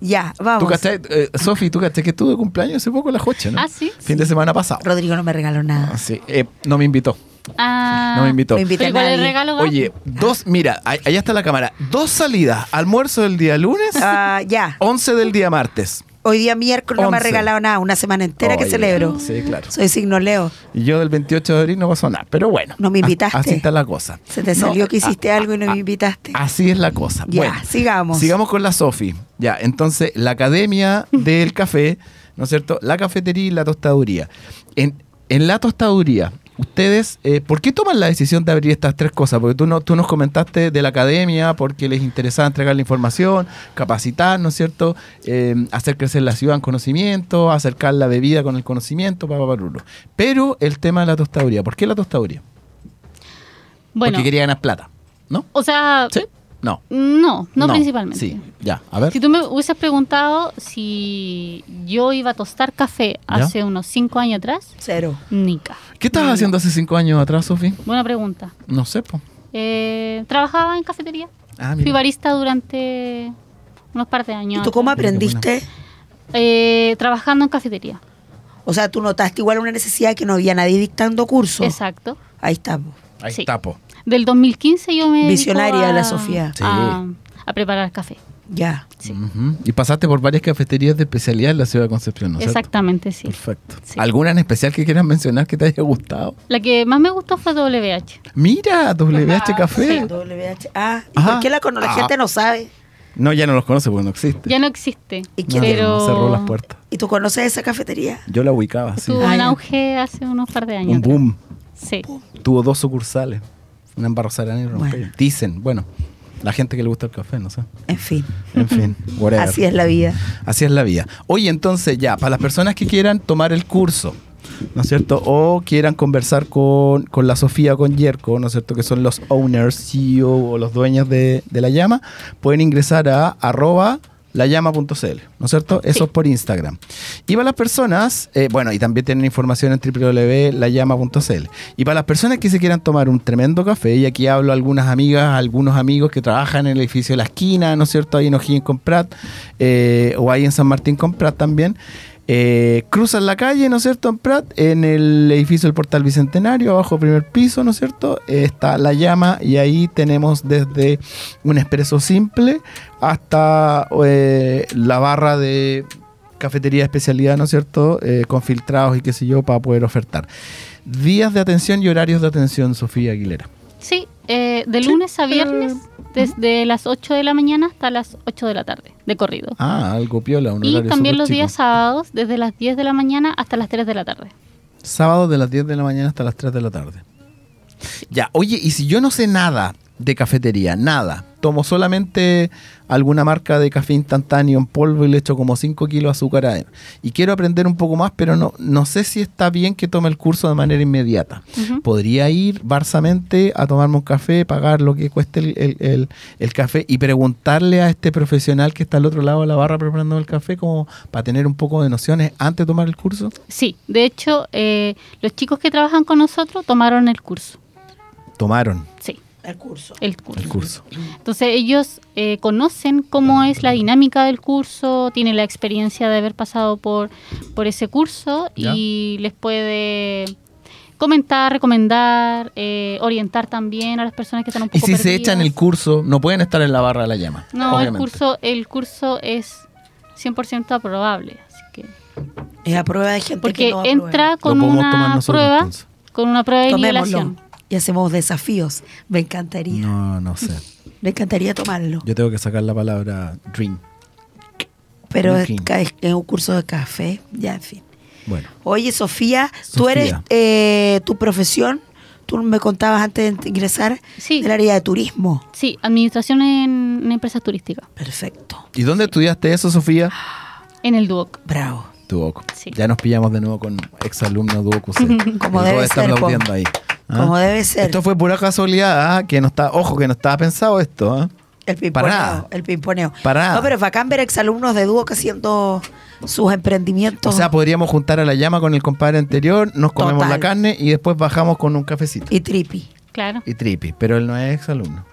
Speaker 1: Ya,
Speaker 2: Tú
Speaker 1: vamos.
Speaker 2: cachai, eh, Sofi, tú cachai que estuve de cumpleaños hace poco en la Joche, ¿no?
Speaker 5: Ah, sí.
Speaker 2: Fin de semana pasado.
Speaker 1: Rodrigo no me regaló nada.
Speaker 2: Ah, sí. Eh, no me invitó.
Speaker 5: Ah,
Speaker 2: No me invitó.
Speaker 1: Invité
Speaker 5: ¿Pero
Speaker 1: a
Speaker 5: cuál es el
Speaker 1: nadie.
Speaker 5: regalo? Gab?
Speaker 2: Oye, dos, mira, ahí- allá está la cámara. Dos salidas. Almuerzo del día lunes,
Speaker 1: Ah, ya.
Speaker 2: 11 del día martes.
Speaker 1: Hoy día miércoles no me ha regalado nada. Una semana entera que celebro.
Speaker 2: Sí, claro.
Speaker 1: Soy signo Leo.
Speaker 2: Y yo del 28 de abril no pasó nada. Pero bueno.
Speaker 1: No me
Speaker 2: a-
Speaker 1: invitaste.
Speaker 2: Así está la cosa.
Speaker 1: Se te
Speaker 2: No,
Speaker 1: salió que hiciste
Speaker 2: a-
Speaker 1: algo y no
Speaker 2: a-
Speaker 1: me invitaste.
Speaker 2: Así es la cosa.
Speaker 1: Ya,
Speaker 2: bueno,
Speaker 1: sigamos.
Speaker 2: Sigamos con la Sofi. Ya, entonces, la academia del café, ¿no es cierto? La cafetería y la tostaduría. En, en la tostaduría, ustedes, eh, ¿por qué toman la decisión de abrir estas tres cosas? Porque tú, no, tú nos comentaste de la academia, porque les interesaba entregar la información, capacitar, ¿no es cierto? Eh, hacer crecer la ciudad en conocimiento, acercar la bebida con el conocimiento, papá, parulo. Pero el tema de la tostaduría, ¿por qué la tostaduría?
Speaker 5: Bueno,
Speaker 2: Porque quería ganar plata, ¿no?
Speaker 5: o sea,
Speaker 2: ¿Sí? No.
Speaker 5: no, no, principalmente.
Speaker 2: Sí, ya, a ver.
Speaker 5: Si tú me hubieses preguntado si yo iba a tostar café
Speaker 2: ¿Ya?
Speaker 5: hace unos cinco años atrás,
Speaker 1: Cero.
Speaker 5: nica.
Speaker 2: ¿Qué estabas haciendo hace cinco años atrás, Sofi?
Speaker 5: Buena pregunta.
Speaker 2: No sé, po.
Speaker 5: Eh, trabajaba en cafetería.
Speaker 2: Ah,
Speaker 5: Fui barista durante unos par de
Speaker 1: ¿Y
Speaker 5: años.
Speaker 1: tú cómo aprendiste?
Speaker 5: Eh, trabajando en cafetería.
Speaker 1: O sea, tú notaste igual una necesidad que no había nadie dictando curso.
Speaker 5: Exacto.
Speaker 1: Ahí estamos.
Speaker 2: Ahí
Speaker 5: Sí.
Speaker 2: está, po.
Speaker 5: Del 2015 yo me
Speaker 1: Visionaria
Speaker 5: a,
Speaker 1: la Sofía.
Speaker 2: Sí.
Speaker 5: A, a preparar café.
Speaker 1: Ya.
Speaker 5: Sí.
Speaker 2: Y pasaste por varias cafeterías de especialidad en la ciudad de Concepción, ¿no es cierto?
Speaker 5: Exactamente, sí.
Speaker 2: Perfecto.
Speaker 5: Sí.
Speaker 2: ¿Alguna en especial que quieras mencionar que te haya gustado?
Speaker 5: La que más me gustó fue WH.
Speaker 2: Mira, WH Café.
Speaker 1: WH. Ah, ¿y
Speaker 2: Ajá.
Speaker 1: por qué la,
Speaker 2: Ah.
Speaker 1: gente no sabe?
Speaker 2: No, ya no los conoce porque no existe.
Speaker 5: Ya no existe.
Speaker 1: ¿Y
Speaker 2: No,
Speaker 1: quién
Speaker 5: pero
Speaker 2: cerró las puertas.
Speaker 1: ¿Y tú conoces esa cafetería?
Speaker 2: Yo la ubicaba, sí.
Speaker 5: Tuvo
Speaker 1: Ah,
Speaker 5: un
Speaker 1: ya.
Speaker 5: auge hace unos par de años.
Speaker 2: Un boom.
Speaker 5: Sí.
Speaker 2: Tuvo dos sucursales. Una Sarana y Rompey.
Speaker 1: Bueno.
Speaker 2: Dicen, bueno, la gente que le gusta el café, no sé.
Speaker 1: En fin.
Speaker 2: En fin, whatever.
Speaker 1: Así es la vida.
Speaker 2: Así es la vida. Oye, entonces ya, para las personas que quieran tomar el curso, ¿no es cierto? O quieran conversar con, con la Sofía o con Yerko, ¿no es cierto? Que son los owners, CEO o los dueños de, de la llama, pueden ingresar a arroba layama.cl, ¿no es cierto? Eso es por Instagram. Y para las personas, eh, bueno, y también tienen información en www.layama.cl. Y para las personas que se quieran tomar un tremendo café, y aquí hablo a algunas amigas, a algunos amigos que trabajan en el edificio de la esquina, ¿no es cierto? Ahí en O'Higgins con Prat, eh, o ahí en San Martín con Prat también. Eh, cruzan la calle, ¿no es cierto? En Prat, en el edificio del Portal Bicentenario, abajo primer piso, ¿no es cierto? Eh, está la llama y ahí tenemos desde un expreso simple hasta eh, la barra de cafetería de especialidad, ¿no es cierto? Eh, con filtrados y qué sé yo, para poder ofertar. Días de atención y horarios de atención, Sofía Aguilera.
Speaker 5: Sí, eh, de lunes a viernes, desde las 8 de la mañana hasta las 8 de la tarde, de corrido.
Speaker 2: Ah, algo piola, un
Speaker 5: y
Speaker 2: horario
Speaker 5: también
Speaker 2: súper
Speaker 5: los
Speaker 2: chico.
Speaker 5: días sábados, desde las 10 de la mañana hasta las 3 de la tarde.
Speaker 2: Sábado de las 10 de la mañana hasta las 3 de la tarde. Ya, oye, y si yo no sé nada de cafetería, nada, tomo solamente alguna marca de café instantáneo en polvo y le echo como 5 kilos de azúcar adentro, y quiero aprender un poco más, pero no, no sé si está bien que tome el curso de manera inmediata. Podría ir barsamente a tomarme un café, pagar lo que cueste el, el- el- el café y preguntarle a este profesional que está al otro lado de la barra preparando el café como para tener un poco de nociones antes de tomar el curso.
Speaker 5: Sí, de hecho, eh, los chicos que trabajan con nosotros tomaron el curso.
Speaker 2: Tomaron
Speaker 5: Sí,
Speaker 1: El curso.
Speaker 5: el curso.
Speaker 2: el curso.
Speaker 5: Entonces ellos eh, conocen cómo es la dinámica del curso, tienen la experiencia de haber pasado por, por ese curso y les puede comentar, recomendar, eh, orientar también a las personas que están un
Speaker 2: Y
Speaker 5: poco
Speaker 2: si se echan el curso, no pueden estar en la barra de la llama.
Speaker 5: No,
Speaker 2: obviamente.
Speaker 5: el curso, el curso es 100% aprobable. Así que,
Speaker 1: Es a prueba de gente
Speaker 5: porque
Speaker 1: que no
Speaker 5: entra
Speaker 2: Lo
Speaker 5: con
Speaker 2: podemos tomar
Speaker 5: una
Speaker 2: nosotros,
Speaker 5: prueba, con una prueba de
Speaker 1: Tomémoslo.
Speaker 5: nivelación.
Speaker 1: Y hacemos desafíos. Me encantaría.
Speaker 2: No, no sé.
Speaker 1: Me encantaría tomarlo.
Speaker 2: Yo tengo que sacar la palabra drink.
Speaker 1: pero es, es un curso de café, ya, en fin.
Speaker 2: Bueno,
Speaker 1: Oye, Sofía, tú eres eh, tu profesión, tú me contabas antes de ingresar,
Speaker 5: Sí.
Speaker 1: del área de turismo.
Speaker 5: Sí, administración en, en empresas turísticas,
Speaker 1: Perfecto.
Speaker 2: ¿y dónde estudiaste eso, Sofía?
Speaker 5: en el Duoc.
Speaker 1: Bravo.
Speaker 2: Duoco.
Speaker 5: Sí.
Speaker 2: Ya nos pillamos de nuevo con exalumno Duoco. C.
Speaker 1: Como debe
Speaker 2: están
Speaker 1: ser,
Speaker 2: aplaudiendo ahí. ¿Ah?
Speaker 1: Como debe ser.
Speaker 2: Esto fue pura casualidad, ¿ah? que no está, ojo, que no estaba pensado esto. ¿ah?
Speaker 1: El
Speaker 2: Para
Speaker 1: pimponeo.
Speaker 2: nada.
Speaker 1: El pimponeo.
Speaker 2: Para nada.
Speaker 1: No, pero es bacán ver exalumnos de Duoc haciendo sus emprendimientos
Speaker 2: O sea, podríamos juntar a la llama con el compadre anterior, nos comemos
Speaker 1: Total.
Speaker 2: la carne y después bajamos con un cafecito.
Speaker 1: y tripi.
Speaker 5: Claro.
Speaker 2: Y tripi, pero él no es exalumno.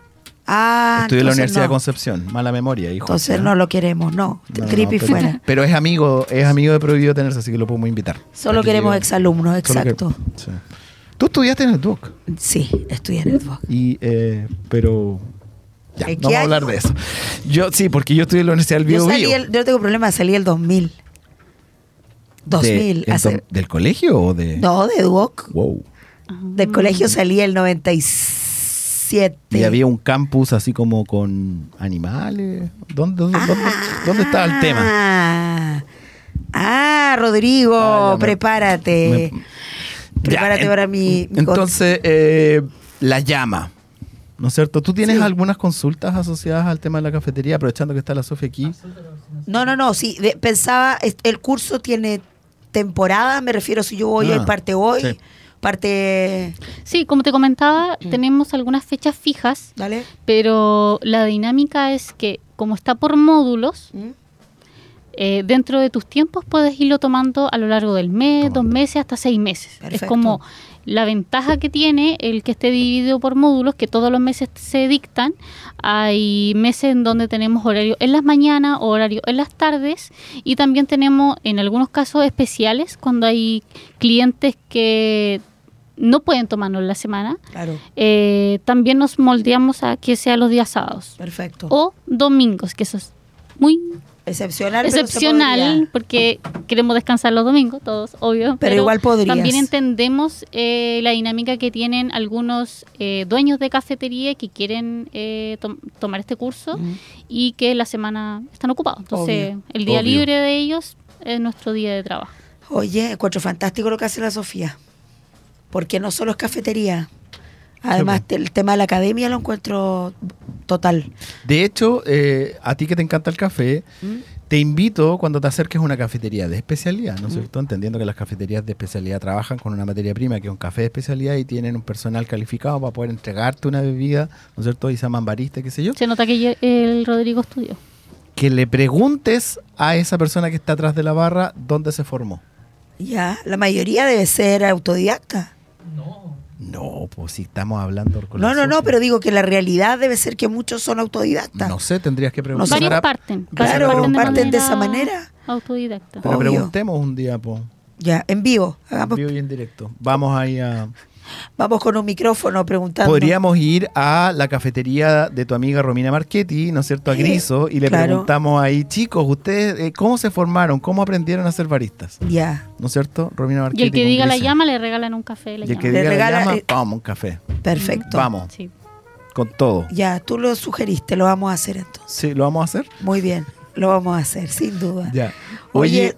Speaker 1: Ah,
Speaker 2: Estudió en la Universidad de. Concepción. Mala memoria, hijo.
Speaker 1: Entonces no lo queremos, no.
Speaker 2: No, no,
Speaker 1: tripi
Speaker 2: pero,
Speaker 1: fuera.
Speaker 2: Pero es amigo, es amigo de Prohibido Tenerse, así que lo podemos invitar.
Speaker 1: Solo
Speaker 2: Aquí
Speaker 1: queremos exalumnos,
Speaker 2: solo que-
Speaker 1: exacto.
Speaker 2: sí. Tú estudiaste en el Duoc.
Speaker 1: Sí, estudié en el Duoc.
Speaker 2: Y, eh, pero. Ya,
Speaker 1: ¿En
Speaker 2: no vamos a hablar de eso. Yo, sí, porque yo estudié en la Universidad del
Speaker 1: Yo,
Speaker 2: Bio
Speaker 1: salí
Speaker 2: Bio.
Speaker 1: el- yo no tengo problema, salí el 2000. 2000.
Speaker 2: De-
Speaker 1: hace-
Speaker 2: ento- ¿Del colegio o de.?
Speaker 1: no, de Duoc.
Speaker 2: Wow.
Speaker 1: Del colegio salí el 97.
Speaker 2: Y había un campus así como con animales. ¿Dónde, dónde, dónde, dónde estaba el tema?
Speaker 1: Ah, ah, Rodrigo,
Speaker 2: Ah, me-
Speaker 1: prepárate.
Speaker 2: me-
Speaker 1: prepárate
Speaker 2: Ya,
Speaker 1: para mi, mi
Speaker 2: Entonces, eh, la llama. ¿No es cierto? ¿Tú tienes
Speaker 1: Sí.
Speaker 2: algunas consultas asociadas al tema de la cafetería? Aprovechando que está la Sofía aquí.
Speaker 1: No, no, no, sí, de- pensaba, el curso tiene temporada, me refiero si yo voy
Speaker 2: Ah,
Speaker 1: hoy, parte hoy,
Speaker 2: sí.
Speaker 1: parte...
Speaker 5: Sí, como te comentaba, tenemos algunas fechas fijas,
Speaker 1: ¿Dale?
Speaker 5: pero la dinámica es que como está por módulos,
Speaker 1: ¿Mm?
Speaker 5: Eh, dentro de tus tiempos puedes irlo tomando a lo largo del mes, dos meses, hasta seis meses.
Speaker 1: Perfecto.
Speaker 5: Es como la ventaja que tiene el que esté dividido por módulos, que todos los meses se dictan. Hay meses en donde tenemos horario en las mañanas, horario en las tardes, y también tenemos en algunos casos especiales cuando hay clientes que no pueden tomarlo en la semana.
Speaker 1: Claro,
Speaker 5: Eh, también nos moldeamos a que sea los días sábados
Speaker 1: perfecto.
Speaker 5: o domingos, que eso es muy
Speaker 1: excepcional, pero se
Speaker 5: excepcional porque queremos descansar los domingos, todos, obvio.
Speaker 1: Pero igual podrías.
Speaker 5: También entendemos eh, la dinámica que tienen algunos eh, dueños de cafetería que quieren eh, tom- tomar este curso y que la semana están ocupados. Entonces,
Speaker 1: Obvio.
Speaker 5: el día
Speaker 2: Obvio.
Speaker 5: libre de ellos es nuestro día de trabajo.
Speaker 1: Oye, encuentro fantástico lo que hace la Sofía. Porque no solo es cafetería. Además,
Speaker 2: Sí,
Speaker 1: el tema de la academia lo encuentro total.
Speaker 2: De hecho, eh, a ti que te encanta el café,
Speaker 1: ¿Mm?
Speaker 2: te invito cuando te acerques a una cafetería de especialidad, ¿no es cierto? Entendiendo que las cafeterías de especialidad trabajan con una materia prima que es un café de especialidad y tienen un personal calificado para poder entregarte una bebida, ¿no es cierto? Y se llaman barista, qué sé yo.
Speaker 5: Se nota que el Rodrigo estudió.
Speaker 2: Que le preguntes a esa persona que está atrás de la barra dónde se formó.
Speaker 1: Ya, la mayoría debe ser autodidacta.
Speaker 2: No, pues si estamos hablando con
Speaker 1: No, no, no, pero digo que la realidad debe ser que muchos son autodidactas.
Speaker 2: No sé, tendrías que preguntar.
Speaker 5: Varios
Speaker 2: a-
Speaker 5: parten.
Speaker 1: Claro, parten de esa manera.
Speaker 5: Autodidacta.
Speaker 2: Pero
Speaker 1: Obvio.
Speaker 2: preguntemos un día, po,
Speaker 1: Ya, en vivo.
Speaker 2: en vivo y en directo. Vamos ahí a...
Speaker 1: vamos con un micrófono preguntando.
Speaker 2: Podríamos ir a la cafetería de tu amiga Romina Marchetti, ¿no es cierto? A Griso, y le
Speaker 1: Claro.
Speaker 2: preguntamos ahí, chicos, ¿ustedes eh, cómo se formaron? ¿Cómo aprendieron a ser baristas?
Speaker 1: Ya,
Speaker 2: ¿No es cierto? Romina Marchetti.
Speaker 5: Y el que diga la llama le regalan un café. de La
Speaker 2: Y el que
Speaker 5: llama.
Speaker 1: Le
Speaker 2: diga
Speaker 1: regala,
Speaker 2: la llama,
Speaker 1: eh,
Speaker 2: toma un café.
Speaker 1: perfecto.
Speaker 2: Vamos,
Speaker 5: Sí.
Speaker 2: con todo.
Speaker 1: Ya, tú lo sugeriste, lo vamos a hacer entonces.
Speaker 2: Sí, ¿lo vamos a hacer?
Speaker 1: Muy bien, lo vamos a hacer, sin duda.
Speaker 2: Ya.
Speaker 1: Oye,
Speaker 2: Oye,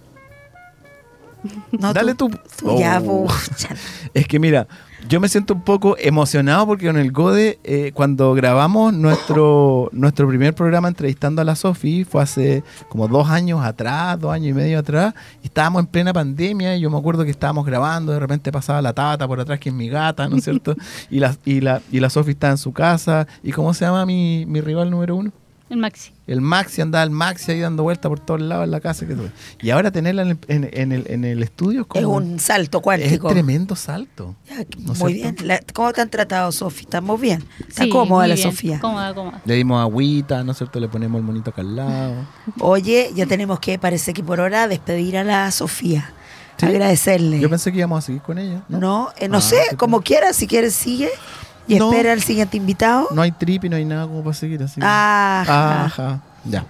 Speaker 1: no,
Speaker 2: dale tú.
Speaker 1: tú ya,
Speaker 2: Oh.
Speaker 1: pucha.
Speaker 2: Es que mira, yo me siento un poco emocionado porque con el Gode, eh, cuando grabamos nuestro, nuestro primer programa entrevistando a la Sofi, fue hace como dos años atrás, dos años y medio atrás, y estábamos en plena pandemia, y yo me acuerdo que estábamos grabando, de repente pasaba la tata por atrás, que es mi gata, ¿no es cierto? y la, y la, y la Sofi estaba en su casa, ¿y cómo se llama mi, mi rival número uno?
Speaker 5: El Maxi.
Speaker 2: El Maxi andaba el Maxi ahí dando vueltas por todos lados en la casa. Que tuve. y ahora tenerla en el, en, en el, en el estudio es
Speaker 1: Es
Speaker 2: como
Speaker 1: un salto
Speaker 2: es
Speaker 1: cuántico.
Speaker 2: tremendo salto.
Speaker 1: Ya,
Speaker 2: ¿No es
Speaker 1: muy
Speaker 2: cierto?
Speaker 1: bien. La- ¿Cómo te han tratado, Sofi? ¿Estamos bien? ¿Está
Speaker 5: Sí,
Speaker 1: cómoda la
Speaker 5: bien.
Speaker 1: Sofía?
Speaker 5: Cómoda, cómoda.
Speaker 2: Le dimos agüita, ¿no es cierto? Le ponemos el monito acá al lado.
Speaker 1: Oye, ya tenemos que, parece que por hora, despedir a la Sofía.
Speaker 2: ¿Sí?
Speaker 1: Agradecerle.
Speaker 2: Yo pensé que íbamos a seguir con ella. No,
Speaker 1: no, eh, no
Speaker 2: Ah,
Speaker 1: sé,
Speaker 2: qué
Speaker 1: como quieras, si quieres sigue y
Speaker 2: No.
Speaker 1: espera al siguiente invitado.
Speaker 2: No hay trip y no hay nada como para seguir así.
Speaker 1: Ajá.
Speaker 2: Ajá. Ya.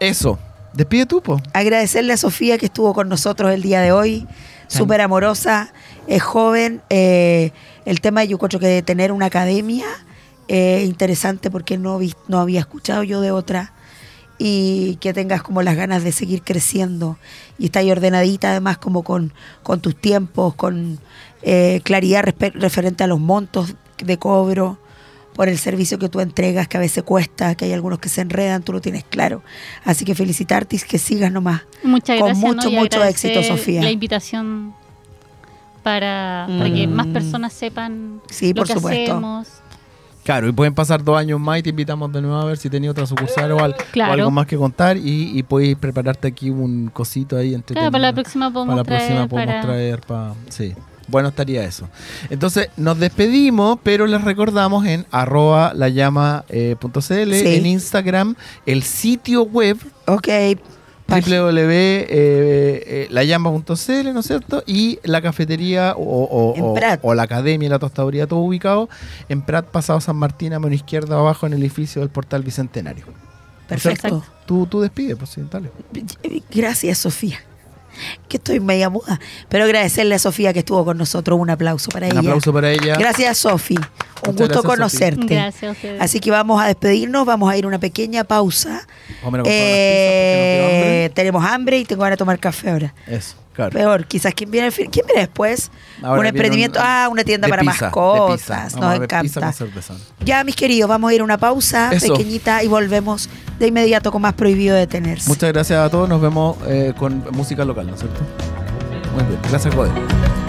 Speaker 2: Eso.
Speaker 6: Despide tú, po.
Speaker 1: Agradecerle a Sofía que estuvo con nosotros el día de hoy, súper amorosa, es joven. eh, el tema yo creo que tener una academia es interesante porque no, vi- no había escuchado yo de otra y que tengas como las ganas de seguir creciendo y ahí ordenadita además como con, con tus tiempos, con eh, claridad respe- referente a los montos de cobro por el servicio que tú entregas, que a veces cuesta, que hay algunos que se enredan, tú lo tienes claro. Así que felicitarte y que sigas nomás.
Speaker 5: Muchas
Speaker 1: Con
Speaker 5: gracias. ¿no?
Speaker 1: mucho,
Speaker 5: Y
Speaker 1: mucho éxito, Sofía.
Speaker 5: La invitación para, para que
Speaker 1: Mm.
Speaker 5: más personas sepan
Speaker 1: Sí,
Speaker 5: lo
Speaker 1: por
Speaker 5: que
Speaker 1: supuesto.
Speaker 5: hacemos.
Speaker 6: Claro, y pueden pasar dos años más y te invitamos de nuevo a ver si tenía otra sucursal o, al- o
Speaker 5: Claro.
Speaker 6: algo más que contar y, y puedes prepararte aquí un cosito ahí.
Speaker 5: Claro, para la próxima podemos
Speaker 6: Para la próxima
Speaker 5: traer
Speaker 6: podemos
Speaker 5: para-
Speaker 6: traer pa- Sí. Bueno, estaría eso. Entonces, nos despedimos, pero les recordamos en arroba layama.cl,
Speaker 1: Sí.
Speaker 6: en Instagram, el sitio web
Speaker 1: Ok. pag-
Speaker 6: www.layama.cl, ¿no es cierto? Y la cafetería o, o- la academia, la tostaduría, todo ubicado en Prat, pasado San Martín, a mano izquierda, abajo en el edificio del Portal Bicentenario.
Speaker 1: Perfecto.
Speaker 6: Tú, tú despides, pues sí, dale.
Speaker 1: Gracias, Sofía. Que estoy media muda. Pero agradecerle a Sofía que estuvo con nosotros. Un aplauso para
Speaker 6: Un
Speaker 1: ella.
Speaker 6: aplauso para ella.
Speaker 1: Gracias, Sofi. Un
Speaker 6: Muchas
Speaker 1: gusto
Speaker 6: gracias,
Speaker 1: conocerte.
Speaker 5: Gracias a ustedes.
Speaker 1: Así que vamos a despedirnos, vamos a ir a una pequeña pausa.
Speaker 6: Unas
Speaker 1: Eh, tenemos hambre y tengo ganas de tomar café ahora.
Speaker 6: Eso, claro.
Speaker 1: Peor, quizás quién viene, ¿quién viene después?
Speaker 6: Ahora
Speaker 1: un
Speaker 6: viene
Speaker 1: emprendimiento,
Speaker 6: un-
Speaker 1: ah, una tienda para
Speaker 6: pizza,
Speaker 1: mascotas, nos encanta. Ya, mis queridos, vamos a ir a una pausa
Speaker 6: Eso.
Speaker 1: pequeñita y volvemos de inmediato con más prohibido detenerse.
Speaker 6: Muchas gracias a todos. Nos vemos eh, con música local, ¿no es cierto? Muy bien. Gracias, joder.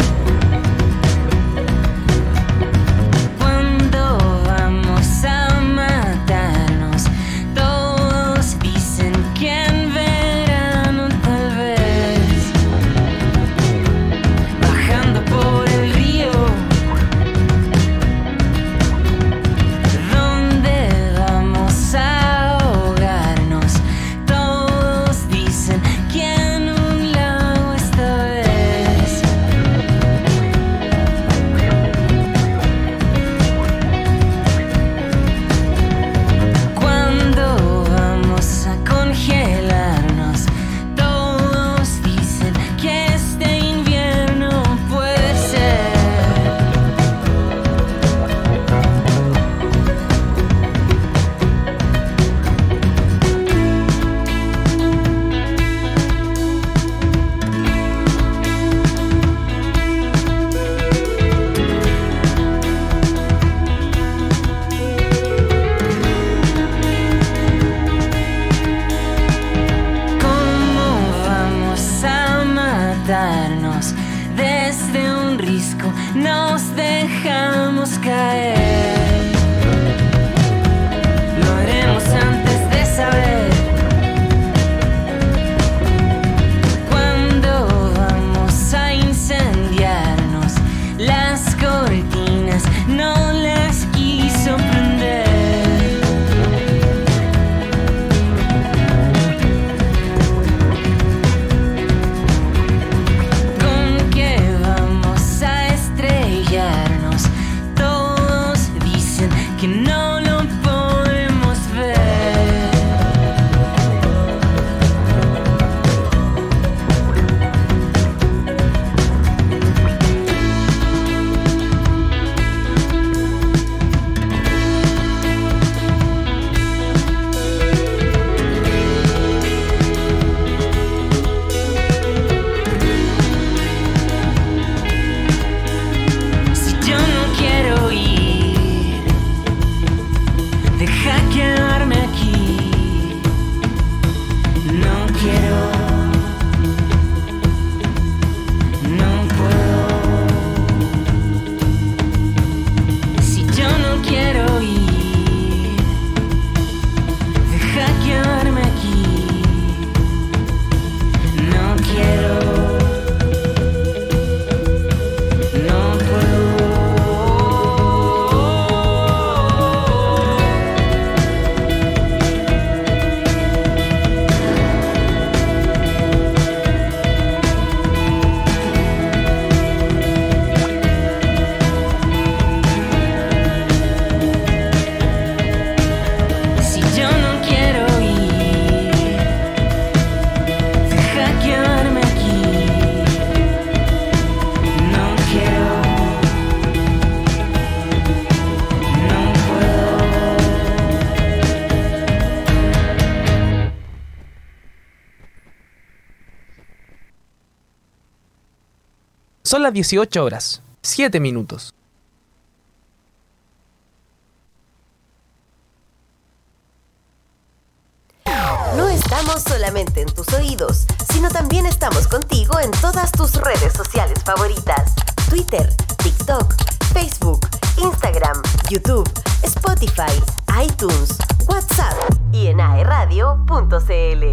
Speaker 7: Las
Speaker 8: 18 horas, 7 minutos.
Speaker 9: No estamos solamente en tus oídos, sino también estamos contigo en todas tus redes sociales favoritas. Twitter, TikTok, Facebook, Instagram, YouTube, Spotify, iTunes, WhatsApp y en aeradio.cl.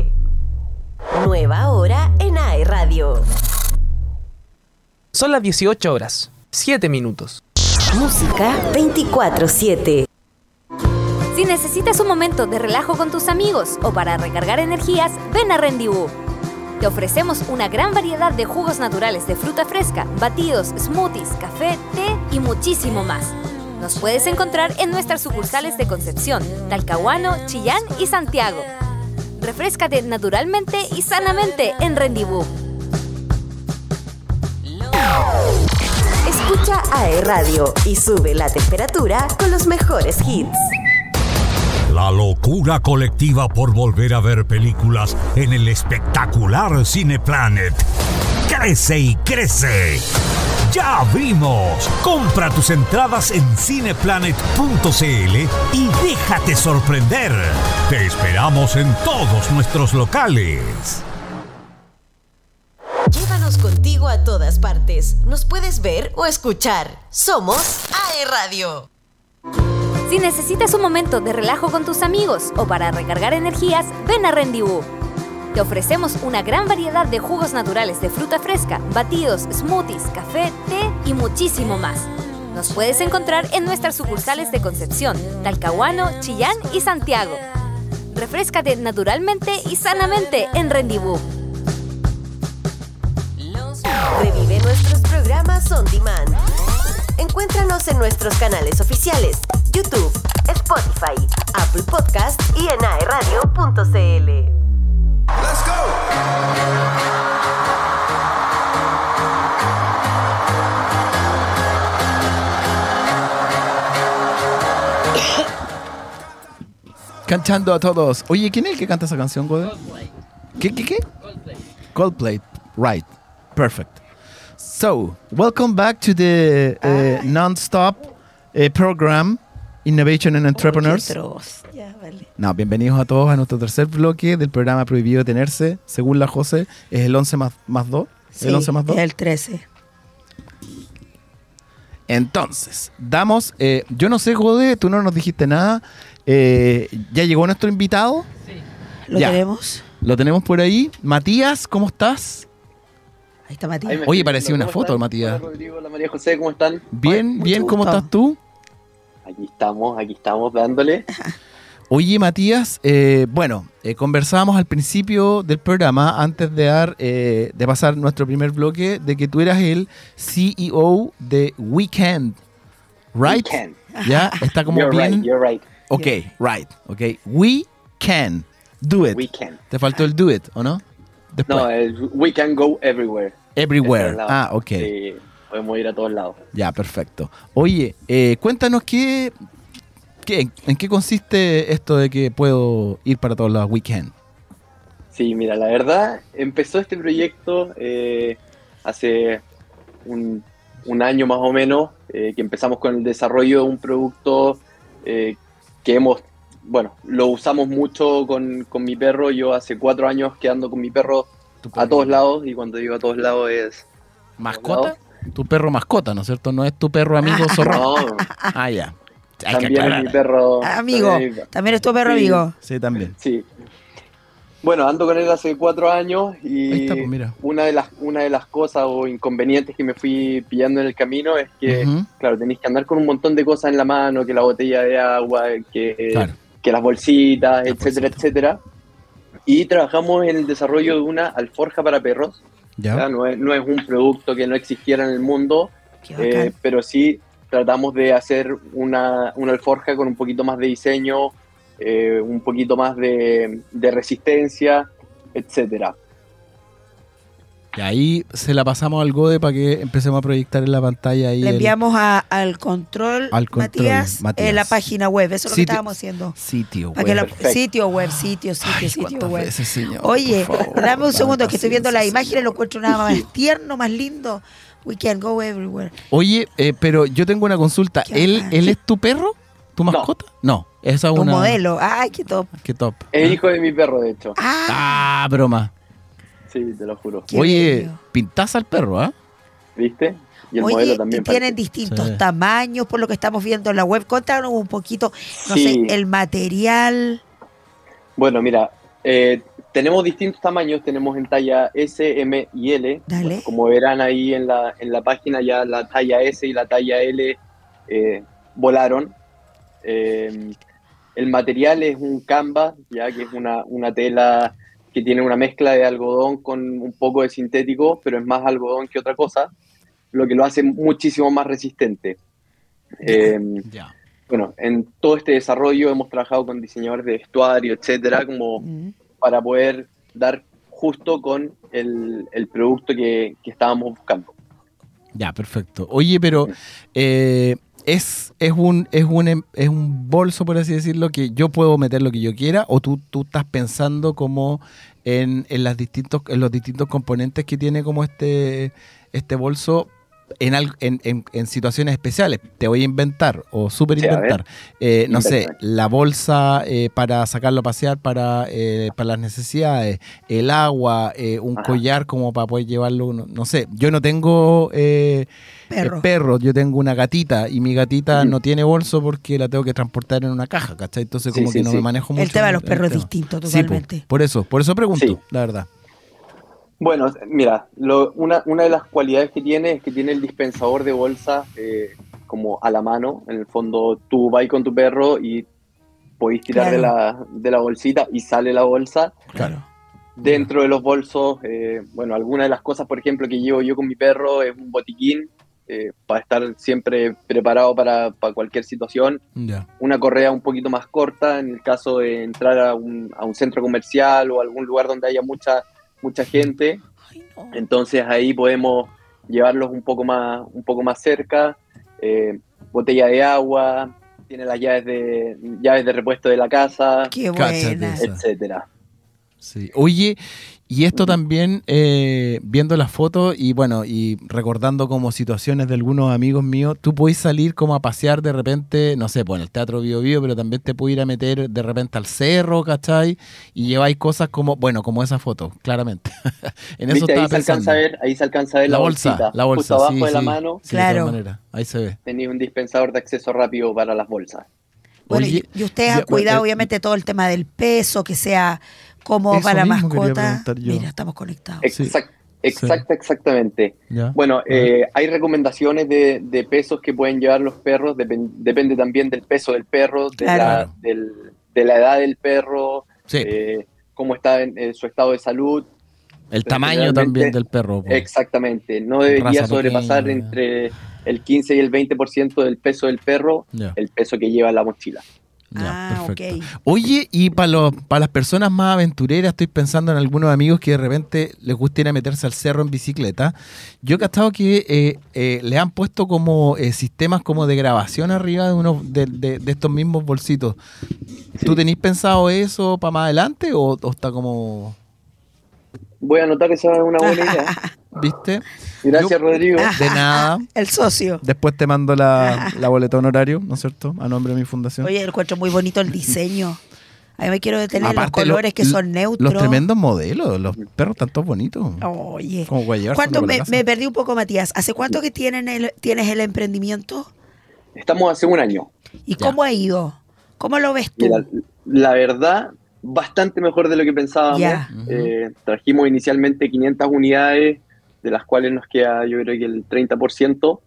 Speaker 9: Nueva hora en AE Radio.
Speaker 8: Son las 18 horas, 7 minutos.
Speaker 9: Música 24-7.
Speaker 10: Si necesitas un momento de relajo con tus amigos o para recargar energías, ven a Rendezvous. Te ofrecemos una gran variedad de jugos naturales de fruta fresca, batidos, smoothies, café, té y muchísimo más. Nos puedes encontrar en nuestras sucursales de Concepción, Talcahuano, Chillán y Santiago. Refrescate naturalmente y sanamente en Rendezvous.
Speaker 9: Escucha AE Radio y sube la temperatura con los mejores hits.
Speaker 11: La locura colectiva por volver a ver películas en el espectacular Cineplanet. Crece y crece. Ya abrimos. Compra tus entradas en cineplanet.cl y déjate sorprender. Te esperamos en todos nuestros locales.
Speaker 9: Contigo a todas partes. Nos puedes ver o escuchar. Somos AE Radio.
Speaker 10: Si necesitas un momento de relajo con tus amigos o para recargar energías, ven a Rendezvous. Te ofrecemos una gran variedad de jugos naturales de fruta fresca, batidos, smoothies, café, té y muchísimo más. Nos puedes encontrar en nuestras sucursales de Concepción, Talcahuano, Chillán y Santiago. Refrescate naturalmente y sanamente en Rendezvous.
Speaker 9: Revive nuestros programas on demand. Encuéntranos en nuestros canales oficiales, YouTube, Spotify, Apple Podcast y en aeradio.cl.
Speaker 2: Cantando a todos. Oye, ¿quién es el que canta esa canción, Gode? ¿Qué, qué, qué? Coldplay. Right. Perfect. So, welcome back to the uh, non-stop uh, program Innovation and Entrepreneurs.
Speaker 1: Ya, vale.
Speaker 2: No, bienvenidos a todos a nuestro tercer bloque del programa Prohibido Tenerse. Según la José, es el 11 más, más 2.
Speaker 1: Sí,
Speaker 2: el 11 más 2.
Speaker 1: es el 13.
Speaker 2: Entonces, damos. eh, yo no sé, Gode, tú no nos dijiste nada. Eh, ya llegó nuestro invitado.
Speaker 1: ¿Lo
Speaker 2: Ya.
Speaker 1: tenemos?
Speaker 2: Lo tenemos por ahí. Matías, ¿cómo estás?
Speaker 1: Ahí está Matías.
Speaker 12: Ahí
Speaker 2: Oye, parecía una
Speaker 12: ¿Cómo
Speaker 2: foto,
Speaker 12: están?
Speaker 2: Matías.
Speaker 12: Hola Rodrigo, hola María José, ¿cómo están?
Speaker 2: Bien, bien, ¿cómo
Speaker 1: gusto.
Speaker 2: estás tú?
Speaker 12: Aquí estamos, aquí estamos dándole.
Speaker 2: Oye, Matías, eh, bueno, eh, conversábamos al principio del programa, antes de dar, eh, de pasar nuestro primer bloque, de que tú eras el CEO de Weekend, right?
Speaker 12: We can.
Speaker 2: Ya, está como
Speaker 12: you're
Speaker 2: bien.
Speaker 12: right, you're right.
Speaker 2: Ok, right, ok. We can do it.
Speaker 12: We can.
Speaker 2: Te faltó el do it, ¿o no? Después.
Speaker 12: No, el we can go everywhere.
Speaker 2: Everywhere. Ah, ok.
Speaker 12: Sí, podemos ir a todos lados.
Speaker 2: Ya, perfecto. Oye, eh, cuéntanos qué, qué- en qué consiste esto de que puedo ir para todos lados weekend.
Speaker 12: Sí, mira, la verdad, empezó este proyecto eh, hace un, un año más o menos, eh, que empezamos con el desarrollo de un producto que hemos, bueno, lo usamos mucho con, con mi perro. Yo hace cuatro años que ando con mi perro a todos lados, y cuando digo a todos lados es...
Speaker 2: ¿Mascota? Tu perro mascota, ¿no es cierto? No es tu perro amigo zorro.
Speaker 12: No,
Speaker 2: Ah, ya. Hay
Speaker 12: también es mi perro...
Speaker 1: Amigo,
Speaker 12: también es mi-
Speaker 1: también es tu perro
Speaker 12: Sí.
Speaker 1: amigo.
Speaker 2: Sí, también.
Speaker 12: Sí. Bueno, ando con él hace cuatro años y
Speaker 2: Ahí está, pues, mira.
Speaker 12: una de las una de las cosas o inconvenientes que me fui pillando en el camino es que, claro, tenéis que andar con un montón de cosas en la mano, que la botella de agua, que,
Speaker 2: Claro.
Speaker 12: Que las bolsitas,
Speaker 2: Las
Speaker 12: etcétera,
Speaker 2: bolsitas.
Speaker 12: etcétera. Y trabajamos en el desarrollo de una alforja para perros.
Speaker 2: Ya.
Speaker 12: No, es, no es un producto que no existiera en el mundo, eh, pero sí tratamos de hacer una, una alforja con un poquito más de diseño, eh, un poquito más de, de resistencia, etcétera.
Speaker 2: Y ahí se la pasamos al Gode para que empecemos a proyectar en la pantalla ahí
Speaker 1: Le
Speaker 2: el
Speaker 1: enviamos a- al control,
Speaker 2: Al control,
Speaker 1: Matías,
Speaker 2: Matías.
Speaker 1: eh, la página web. Eso es lo que estábamos haciendo.
Speaker 2: sitio web.
Speaker 1: la- sitio web, sitio, sitio,
Speaker 2: Ay,
Speaker 1: sitio web.
Speaker 2: veces, señor,
Speaker 1: Oye,
Speaker 2: favor,
Speaker 1: dame un segundo que estoy viendo las imágenes, lo encuentro nada más tierno, más lindo. We can go everywhere.
Speaker 2: Oye, eh, pero yo tengo una consulta. ¿Él. ¿Él es tu perro? ¿Tu mascota? No, esa es
Speaker 1: Tu
Speaker 2: una...
Speaker 1: modelo. Ay, qué top.
Speaker 2: Qué top.
Speaker 12: Es hijo de mi perro, de hecho.
Speaker 1: Ah,
Speaker 2: Ah, broma.
Speaker 12: Sí, te lo juro.
Speaker 1: qué
Speaker 2: Oye, pintás al perro, ¿ah?
Speaker 12: ¿Viste? Y el
Speaker 1: Oye,
Speaker 12: modelo
Speaker 1: y
Speaker 12: también.
Speaker 1: tienen
Speaker 12: parece.
Speaker 1: distintos
Speaker 2: Sí.
Speaker 1: tamaños por lo que estamos viendo en la web. Contanos un poquito, no
Speaker 12: Sí.
Speaker 1: sé, el material.
Speaker 12: Bueno, mira, eh, tenemos distintos tamaños, tenemos en talla S, M y L.
Speaker 1: Dale.
Speaker 12: Bueno, como verán ahí en la, en la página, ya la talla S y la talla L eh, volaron. Eh, el material es un canvas, ya que es una, una tela que tiene una mezcla de algodón con un poco de sintético, pero es más algodón que otra cosa, lo que lo hace muchísimo más resistente. Eh,
Speaker 2: Ya.
Speaker 12: bueno, en todo este desarrollo hemos trabajado con diseñadores de vestuario, etcétera, como
Speaker 1: Mm.
Speaker 12: para poder dar justo con el, el producto que, que estábamos buscando.
Speaker 2: Ya, perfecto. Oye, pero eh, es, es, un, es, un, em- es un bolso, por así decirlo, que yo puedo meter lo que yo quiera o tú, tú estás pensando como en, en, las distintos, en los distintos componentes que tiene como este, este bolso en, al- en, en- en situaciones especiales. Te voy a inventar o super
Speaker 12: Sí,
Speaker 2: inventar. Eh, no sé, la bolsa eh, para sacarlo a pasear para, eh, para las necesidades, el agua, eh, un
Speaker 12: Ajá.
Speaker 2: collar como para poder llevarlo, no, no sé. Yo no tengo eh,
Speaker 1: Perro.
Speaker 2: eh, perro, yo tengo una gatita y mi gatita
Speaker 12: Ujú.
Speaker 2: no tiene bolso porque la tengo que transportar en una caja, ¿cachai? Entonces como
Speaker 12: sí,
Speaker 2: que no
Speaker 12: sí.
Speaker 2: me manejo mucho.
Speaker 1: El tema de los perros es distinto totalmente.
Speaker 2: por eso, por eso pregunto,
Speaker 12: Sí.
Speaker 2: la verdad.
Speaker 12: Bueno, mira, lo- una, una de las cualidades que tiene es que tiene el dispensador de bolsa eh, como a la mano. En el fondo, tú vas con tu perro y podéis tirar de, la, de la bolsita y sale la bolsa.
Speaker 2: Claro.
Speaker 12: Dentro de los bolsos, eh, bueno, algunas de las cosas, por ejemplo, que llevo yo con mi perro es un botiquín eh, para estar siempre preparado para, para cualquier situación.
Speaker 2: Ya.
Speaker 12: Una correa un poquito más corta en el caso de entrar a un, a un centro comercial o algún lugar donde haya mucha, mucha gente. Entonces ahí podemos llevarlos un poco más, un poco más cerca. Eh, botella de agua, tiene las llaves de, llaves de repuesto de la casa,
Speaker 1: Qué buena.
Speaker 12: etcétera.
Speaker 2: Sí. Oye, y esto también, eh, viendo las fotos y bueno, y recordando como situaciones de algunos amigos míos, tú puedes salir como a pasear de repente, no sé, pues en el Teatro Bio Bio, pero también te puedes ir a meter de repente al cerro, ¿cachai? Y lleváis cosas como, bueno, como esa foto, claramente. en eso
Speaker 12: ¿Viste? Ahí se, alcanza a ver, ahí se alcanza a ver la,
Speaker 2: la bolsa,
Speaker 12: bolsita.
Speaker 2: la bolsa,
Speaker 12: Justo abajo
Speaker 2: sí,
Speaker 12: de la
Speaker 2: sí.
Speaker 12: mano
Speaker 2: Sí,
Speaker 1: Claro.
Speaker 2: de todas maneras, ahí se ve.
Speaker 12: tenéis un dispensador de acceso rápido para las bolsas.
Speaker 1: Bueno,
Speaker 2: Oye,
Speaker 1: y, y ustedes han cuidado
Speaker 2: eh,
Speaker 1: obviamente todo el tema del peso, que sea como
Speaker 2: Eso
Speaker 1: para mascota. Mira, estamos conectados.
Speaker 12: Exact, exacta, exactamente.
Speaker 2: ¿Ya?
Speaker 12: Bueno, eh, hay recomendaciones de, de pesos que pueden llevar los perros, depen- depende también del peso del perro, de,
Speaker 1: Claro.
Speaker 12: la, del- de la edad del perro,
Speaker 2: Sí,
Speaker 12: eh, cómo está en, en su estado de salud.
Speaker 2: el tamaño también del perro.
Speaker 12: Exactamente, no debería
Speaker 2: Raza
Speaker 12: sobrepasar
Speaker 2: pequeña.
Speaker 12: entre el 15 y el 20% del peso del perro, el peso que lleva la mochila.
Speaker 2: Ya,
Speaker 1: ah,
Speaker 2: perfecto.
Speaker 1: ok.
Speaker 2: Oye, y para los para las personas más aventureras, estoy pensando en algunos amigos que de repente les gusta ir a meterse al cerro en bicicleta. Yo he captado que eh, eh, le han puesto como eh, sistemas como de grabación arriba de uno de, de- de estos mismos bolsitos. ¿Tú tenéis pensado eso para más adelante o, o está como,
Speaker 12: Voy a anotar que esa es una buena idea.
Speaker 2: Viste?
Speaker 12: Gracias,
Speaker 2: Yo-
Speaker 12: Rodrigo.
Speaker 2: De nada.
Speaker 1: El socio.
Speaker 2: Después te mando la, la boleta honorario, ¿no es cierto? A nombre de mi fundación.
Speaker 1: Oye, encuentro muy bonito el diseño. A mí me quiero detener en los
Speaker 2: lo-
Speaker 1: colores que son neutros.
Speaker 2: Los tremendos modelos, los perros están todos bonitos.
Speaker 1: Oye.
Speaker 2: Como
Speaker 1: ¿Cuánto me, perdí un poco, Matías? ¿Hace cuánto que tienen el, tienes el emprendimiento?
Speaker 12: Estamos hace un año.
Speaker 1: ¿Y
Speaker 2: Ya.
Speaker 1: cómo ha ido? ¿Cómo lo ves tú?
Speaker 12: La verdad, bastante mejor de lo que pensábamos. Eh, trajimos inicialmente 500 unidades, de las cuales nos queda yo creo que el 30%.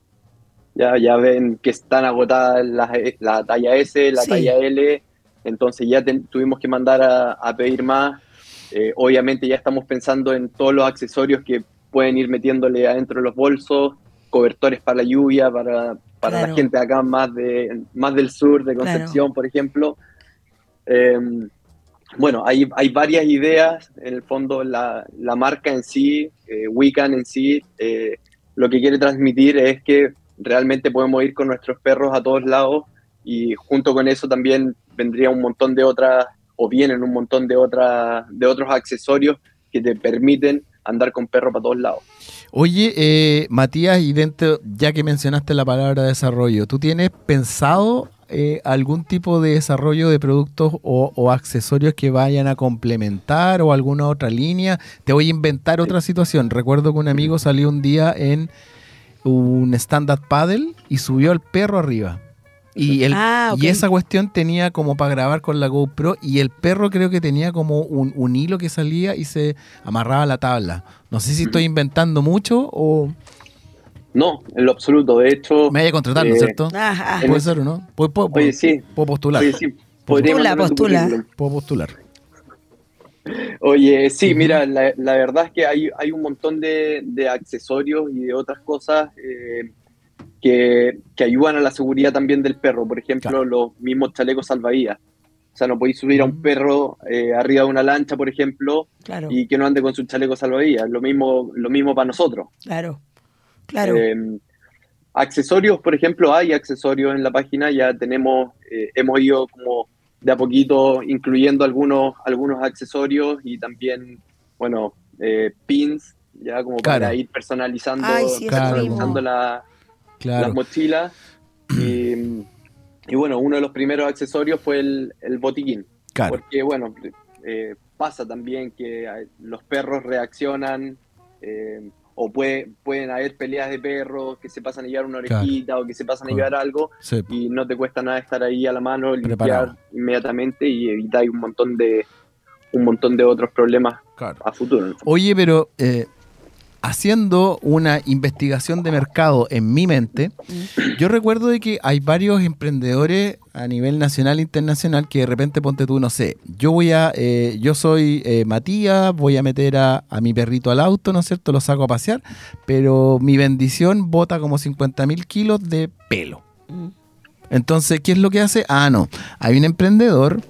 Speaker 12: Ya, ya ven que están agotadas la, la talla S, la
Speaker 1: Sí.
Speaker 12: talla L, entonces ya ten- tuvimos que mandar a, a pedir más. Eh, obviamente ya estamos pensando en todos los accesorios que pueden ir metiéndole adentro de los bolsos, cobertores para la lluvia, para, para
Speaker 1: Claro.
Speaker 12: la gente acá más, de, más del sur, de
Speaker 1: Claro.
Speaker 12: Concepción, por ejemplo. Eh, bueno, hay, hay varias ideas, en el fondo la, la marca en sí, eh, Wiccan en sí, eh, lo que quiere transmitir es que realmente podemos ir con nuestros perros a todos lados y junto con eso también vendría un montón de otras, o vienen un montón de, otras de otros accesorios que te permiten andar con perro para todos lados.
Speaker 2: Oye, eh, Matías, y dentro, ya que mencionaste la palabra desarrollo, ¿tú tienes pensado eh, algún tipo de desarrollo de productos o, o accesorios que vayan a complementar o alguna otra línea? Te voy a inventar otra situación. Recuerdo que un amigo salió un día en un stand-up paddle y subió al perro arriba. Y, el,
Speaker 1: Ah,
Speaker 2: y esa cuestión tenía como para grabar con la GoPro y el perro creo que tenía como un, un hilo que salía y se amarraba a la tabla. No sé si estoy inventando mucho o
Speaker 12: No, en lo absoluto. De hecho,
Speaker 2: me vaya a contratar, ¿no es
Speaker 12: Eh,
Speaker 2: cierto?
Speaker 1: Ajá.
Speaker 12: en
Speaker 2: Puede
Speaker 12: es-
Speaker 2: ser o no. Puedo, puedo-
Speaker 12: oye, sí,
Speaker 2: puedo postular.
Speaker 12: oye, sí,
Speaker 1: Postula, postula.
Speaker 2: Puedo postular.
Speaker 12: Oye, sí, mira, la, la verdad es que hay, hay un montón de, de accesorios y de otras cosas eh, que, que ayudan a la seguridad también del perro. Por ejemplo,
Speaker 2: Claro.
Speaker 12: los mismos chalecos salvavidas. O sea, no podéis subir a un perro eh, arriba de una lancha, por ejemplo,
Speaker 1: Claro,
Speaker 12: y que no ande con su chaleco salvavidas. Lo mismo, lo mismo para nosotros.
Speaker 1: claro, claro.
Speaker 12: Eh, accesorios, por ejemplo, hay accesorios en la página, ya tenemos, eh, hemos ido como de a poquito incluyendo algunos, algunos accesorios y también, bueno, eh, pins, ya como
Speaker 2: Claro.
Speaker 12: para ir personalizando,
Speaker 1: Ay, sí, eso
Speaker 12: personalizando la-
Speaker 2: Claro.
Speaker 12: las mochilas. Y, y bueno, uno de los primeros accesorios fue el, el botiquín.
Speaker 2: Claro.
Speaker 12: Porque, bueno, eh, pasa también que eh, los perros reaccionan eh, o puede- pueden haber peleas de perros que se pasan a llevar una
Speaker 2: Claro.
Speaker 12: orejita o que se pasan a llevar algo
Speaker 2: Sí.
Speaker 12: y no te cuesta nada estar ahí a la mano, limpiar inmediatamente y evitar un montón de un montón de otros problemas
Speaker 2: Claro.
Speaker 12: a futuro.
Speaker 2: Oye, pero eh, haciendo una investigación de mercado en mi mente, yo recuerdo de que hay varios emprendedores a nivel nacional e internacional que de repente ponte tú, no sé, yo voy a, eh, yo soy eh, Matías, voy a meter a, a mi perrito al auto, ¿no es cierto? Lo saco a pasear, pero mi bendición bota como 50 mil kilos de pelo. Entonces, ¿qué es lo que hace? Ah, no. Hay un emprendedor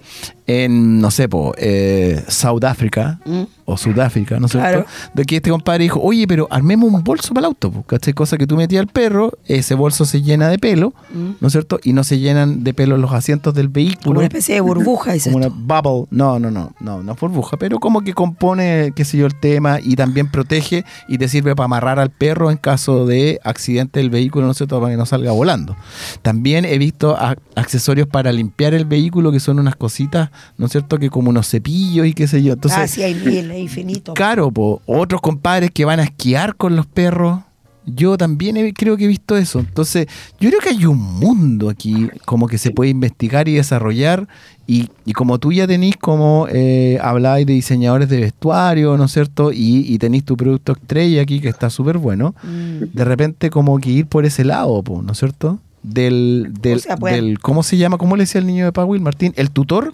Speaker 2: en, no sé, po, eh, South Africa
Speaker 1: Mm.
Speaker 2: o Sudáfrica, ¿no es cierto?
Speaker 1: Claro.
Speaker 2: De que este compadre dijo, oye, pero armemos un bolso para el auto, po, ¿cachai? Cosa que tú metías al perro, ese bolso se llena de pelo,
Speaker 1: Mm.
Speaker 2: ¿no es cierto? Y no se llenan de pelo los asientos del
Speaker 1: Como
Speaker 2: vehículo.
Speaker 1: una especie de burbuja, dices
Speaker 2: Como una
Speaker 1: tú.
Speaker 2: bubble, no, no, no, no, no es burbuja, pero como que compone, qué sé yo, el tema y también protege y te sirve para amarrar al perro en caso de accidente del vehículo, ¿no es cierto? Para que no salga volando. También he visto accesorios para limpiar el vehículo que son unas cositas, ¿no es cierto? Que como unos cepillos y qué sé yo. Entonces,
Speaker 1: ah, sí, hay hay infinito.
Speaker 2: Caro, po. Otros compadres que van a esquiar con los perros. Yo también he- creo que he visto eso. Entonces, yo creo que hay un mundo aquí como que se puede investigar y desarrollar. Y, y como tú ya tenés como eh, habláis de diseñadores de vestuario, ¿no es cierto? Y, y tenéis tu producto estrella aquí que está súper bueno.
Speaker 1: Mm.
Speaker 2: De repente como que ir por ese lado, po, ¿no es cierto? Del, del,
Speaker 1: O sea, pueden-
Speaker 2: del- ¿cómo se llama? ¿Cómo le decía el niño de Powell, Martín? El tutor,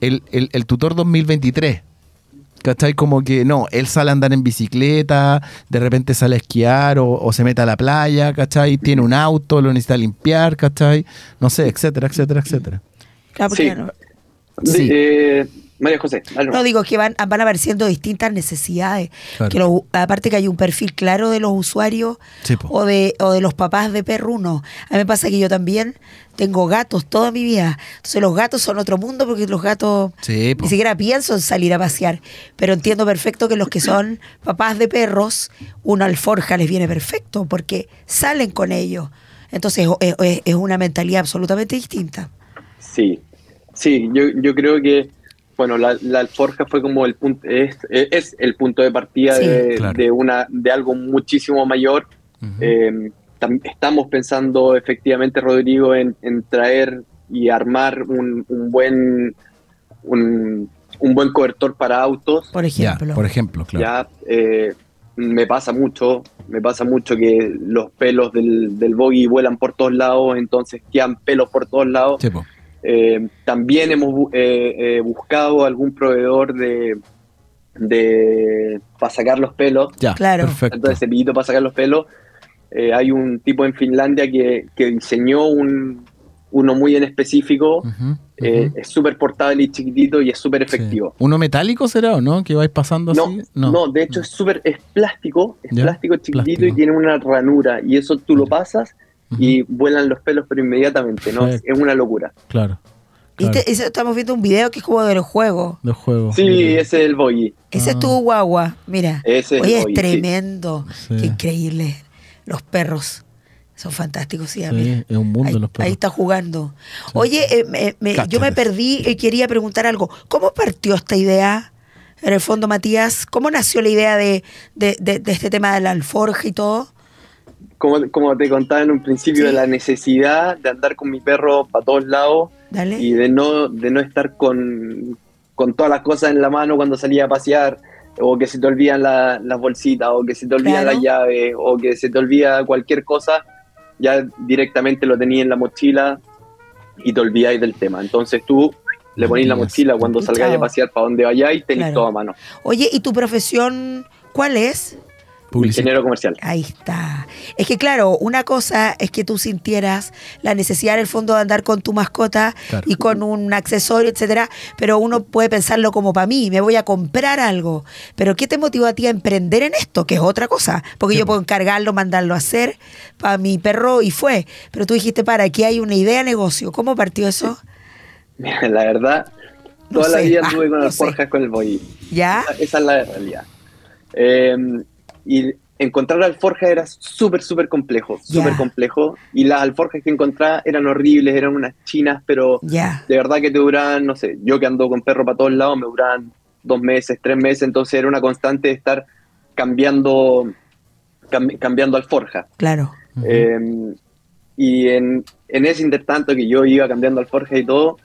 Speaker 2: el, el, el tutor 2023. ¿Cachai? Como que no, él sale a andar en bicicleta, de repente sale a esquiar o, o se mete a la playa, ¿cachai? Tiene un auto, lo necesita limpiar, ¿cachai? No sé, etcétera, etcétera, etcétera.
Speaker 12: Sí.
Speaker 1: no-
Speaker 2: Sí.
Speaker 12: Eh, María José, dale.
Speaker 1: No, digo que van, van apareciendo distintas necesidades.
Speaker 2: Claro.
Speaker 1: Que aparte que hay un perfil claro de los usuarios
Speaker 2: Sí,
Speaker 1: o de, o de los papás de perruno. A mí me pasa que yo también tengo gatos toda mi vida. Entonces los gatos son otro mundo porque los gatos
Speaker 2: Sí,
Speaker 1: ni siquiera pienso en salir a pasear. Pero entiendo perfecto que los que son papás de perros, una alforja les viene perfecto porque salen con ellos. Entonces es, es- es una mentalidad absolutamente distinta.
Speaker 12: Sí, sí, yo, yo creo que, bueno, la, la alforja fue como el punto, es, es el punto de partida
Speaker 1: Sí.
Speaker 12: de,
Speaker 2: Claro.
Speaker 12: de una, de algo muchísimo mayor. Eh, tam- estamos pensando efectivamente, Rodrigo, en, en traer y armar un, un buen un, un buen cobertor para autos.
Speaker 1: Por
Speaker 2: ya,
Speaker 1: ejemplo.
Speaker 2: por ejemplo, claro.
Speaker 12: Ya eh, me pasa mucho, me pasa mucho que los pelos del, del boggy vuelan por todos lados, entonces quedan pelos por todos lados.
Speaker 2: Sí, po.
Speaker 12: Eh, también hemos eh, eh, buscado algún proveedor de, de para sacar los pelos,
Speaker 2: Ya,
Speaker 1: Claro.
Speaker 2: perfecto.
Speaker 12: entonces cepillito para sacar los pelos. Eh, hay un tipo en Finlandia que, que diseñó un, uno muy en específico, es súper portable y chiquitito y es súper
Speaker 2: Sí.
Speaker 12: efectivo.
Speaker 2: ¿Uno metálico será o no? ¿Que vais pasando
Speaker 12: No,
Speaker 2: así?
Speaker 12: no, de hecho es súper, es plástico, es
Speaker 2: Ya,
Speaker 12: plástico chiquitito
Speaker 2: plástico.
Speaker 12: y tiene una ranura y eso tú lo pasas Y vuelan los pelos pero inmediatamente, ¿no? Es,
Speaker 2: Perfecto.
Speaker 12: es una locura.
Speaker 2: Claro.
Speaker 1: Y te- estamos viendo un video que es como del juego.
Speaker 2: Los juegos.
Speaker 12: Sí, ese es el boy.
Speaker 1: Ese
Speaker 2: Ah.
Speaker 1: es tu guagua, mira.
Speaker 12: Ese es
Speaker 1: Oye,
Speaker 12: el
Speaker 1: es
Speaker 12: boy, sí.
Speaker 1: tremendo.
Speaker 2: Sí.
Speaker 1: Qué increíble. Los perros son fantásticos, sí,
Speaker 2: Sí,
Speaker 1: mira.
Speaker 2: es un mundo
Speaker 1: Ahí,
Speaker 2: los perros.
Speaker 1: ahí está jugando. Oye, eh, me- me- yo me perdí y quería preguntar algo. ¿Cómo partió esta idea? En el fondo, Matías, ¿cómo nació la idea de, de- de- de este tema de la alforja y todo?
Speaker 12: Como, como te contaba en un principio,
Speaker 1: Sí.
Speaker 12: de la necesidad de andar con mi perro para todos lados
Speaker 1: Dale.
Speaker 12: y de no, de no estar con, con todas las cosas en la mano cuando salía a pasear, o que se te olvidan la- las bolsitas, o que se te olvidan
Speaker 1: Claro.
Speaker 12: las llaves, o que se te olvida cualquier cosa, ya directamente lo tenías en la mochila y te olvidáis del tema. Entonces tú le ponís la mochila cuando salgáis a pasear para donde vayáis, tenéis
Speaker 1: Claro.
Speaker 12: todo a mano.
Speaker 1: Oye, ¿y tu profesión cuál es?
Speaker 2: Publicidad.
Speaker 12: Ingeniero comercial.
Speaker 1: Ahí está. Es que claro, una cosa es que tú sintieras la necesidad en el fondo de andar con tu mascota
Speaker 2: Claro.
Speaker 1: y con un accesorio, etcétera, pero uno puede pensarlo como para mí, me voy a comprar algo. Pero ¿qué te motivó a ti a emprender en esto? Que es otra cosa. Porque yo puedo encargarlo, mandarlo a hacer para mi perro y fue. Pero tú dijiste, para, aquí hay una idea de negocio. ¿Cómo partió eso?
Speaker 12: Mira, la verdad,
Speaker 1: No
Speaker 12: toda la
Speaker 1: sé.
Speaker 12: vida
Speaker 1: Ah,
Speaker 12: anduve con
Speaker 1: no
Speaker 12: alforjas con el boy.
Speaker 1: ¿Ya?
Speaker 12: Esa, esa es la realidad. Eh, y encontrar alforjas era súper, súper complejo, súper complejo. Y las alforjas que encontraba eran horribles, eran unas chinas, pero de verdad que te duraban, no sé, yo que ando con perro para todos lados, me duraban dos meses, tres meses, entonces era una constante de estar cambiando, cam- cambiando alforja.
Speaker 1: Claro.
Speaker 12: Eh, y en, en ese intertanto que yo iba cambiando alforja y todo,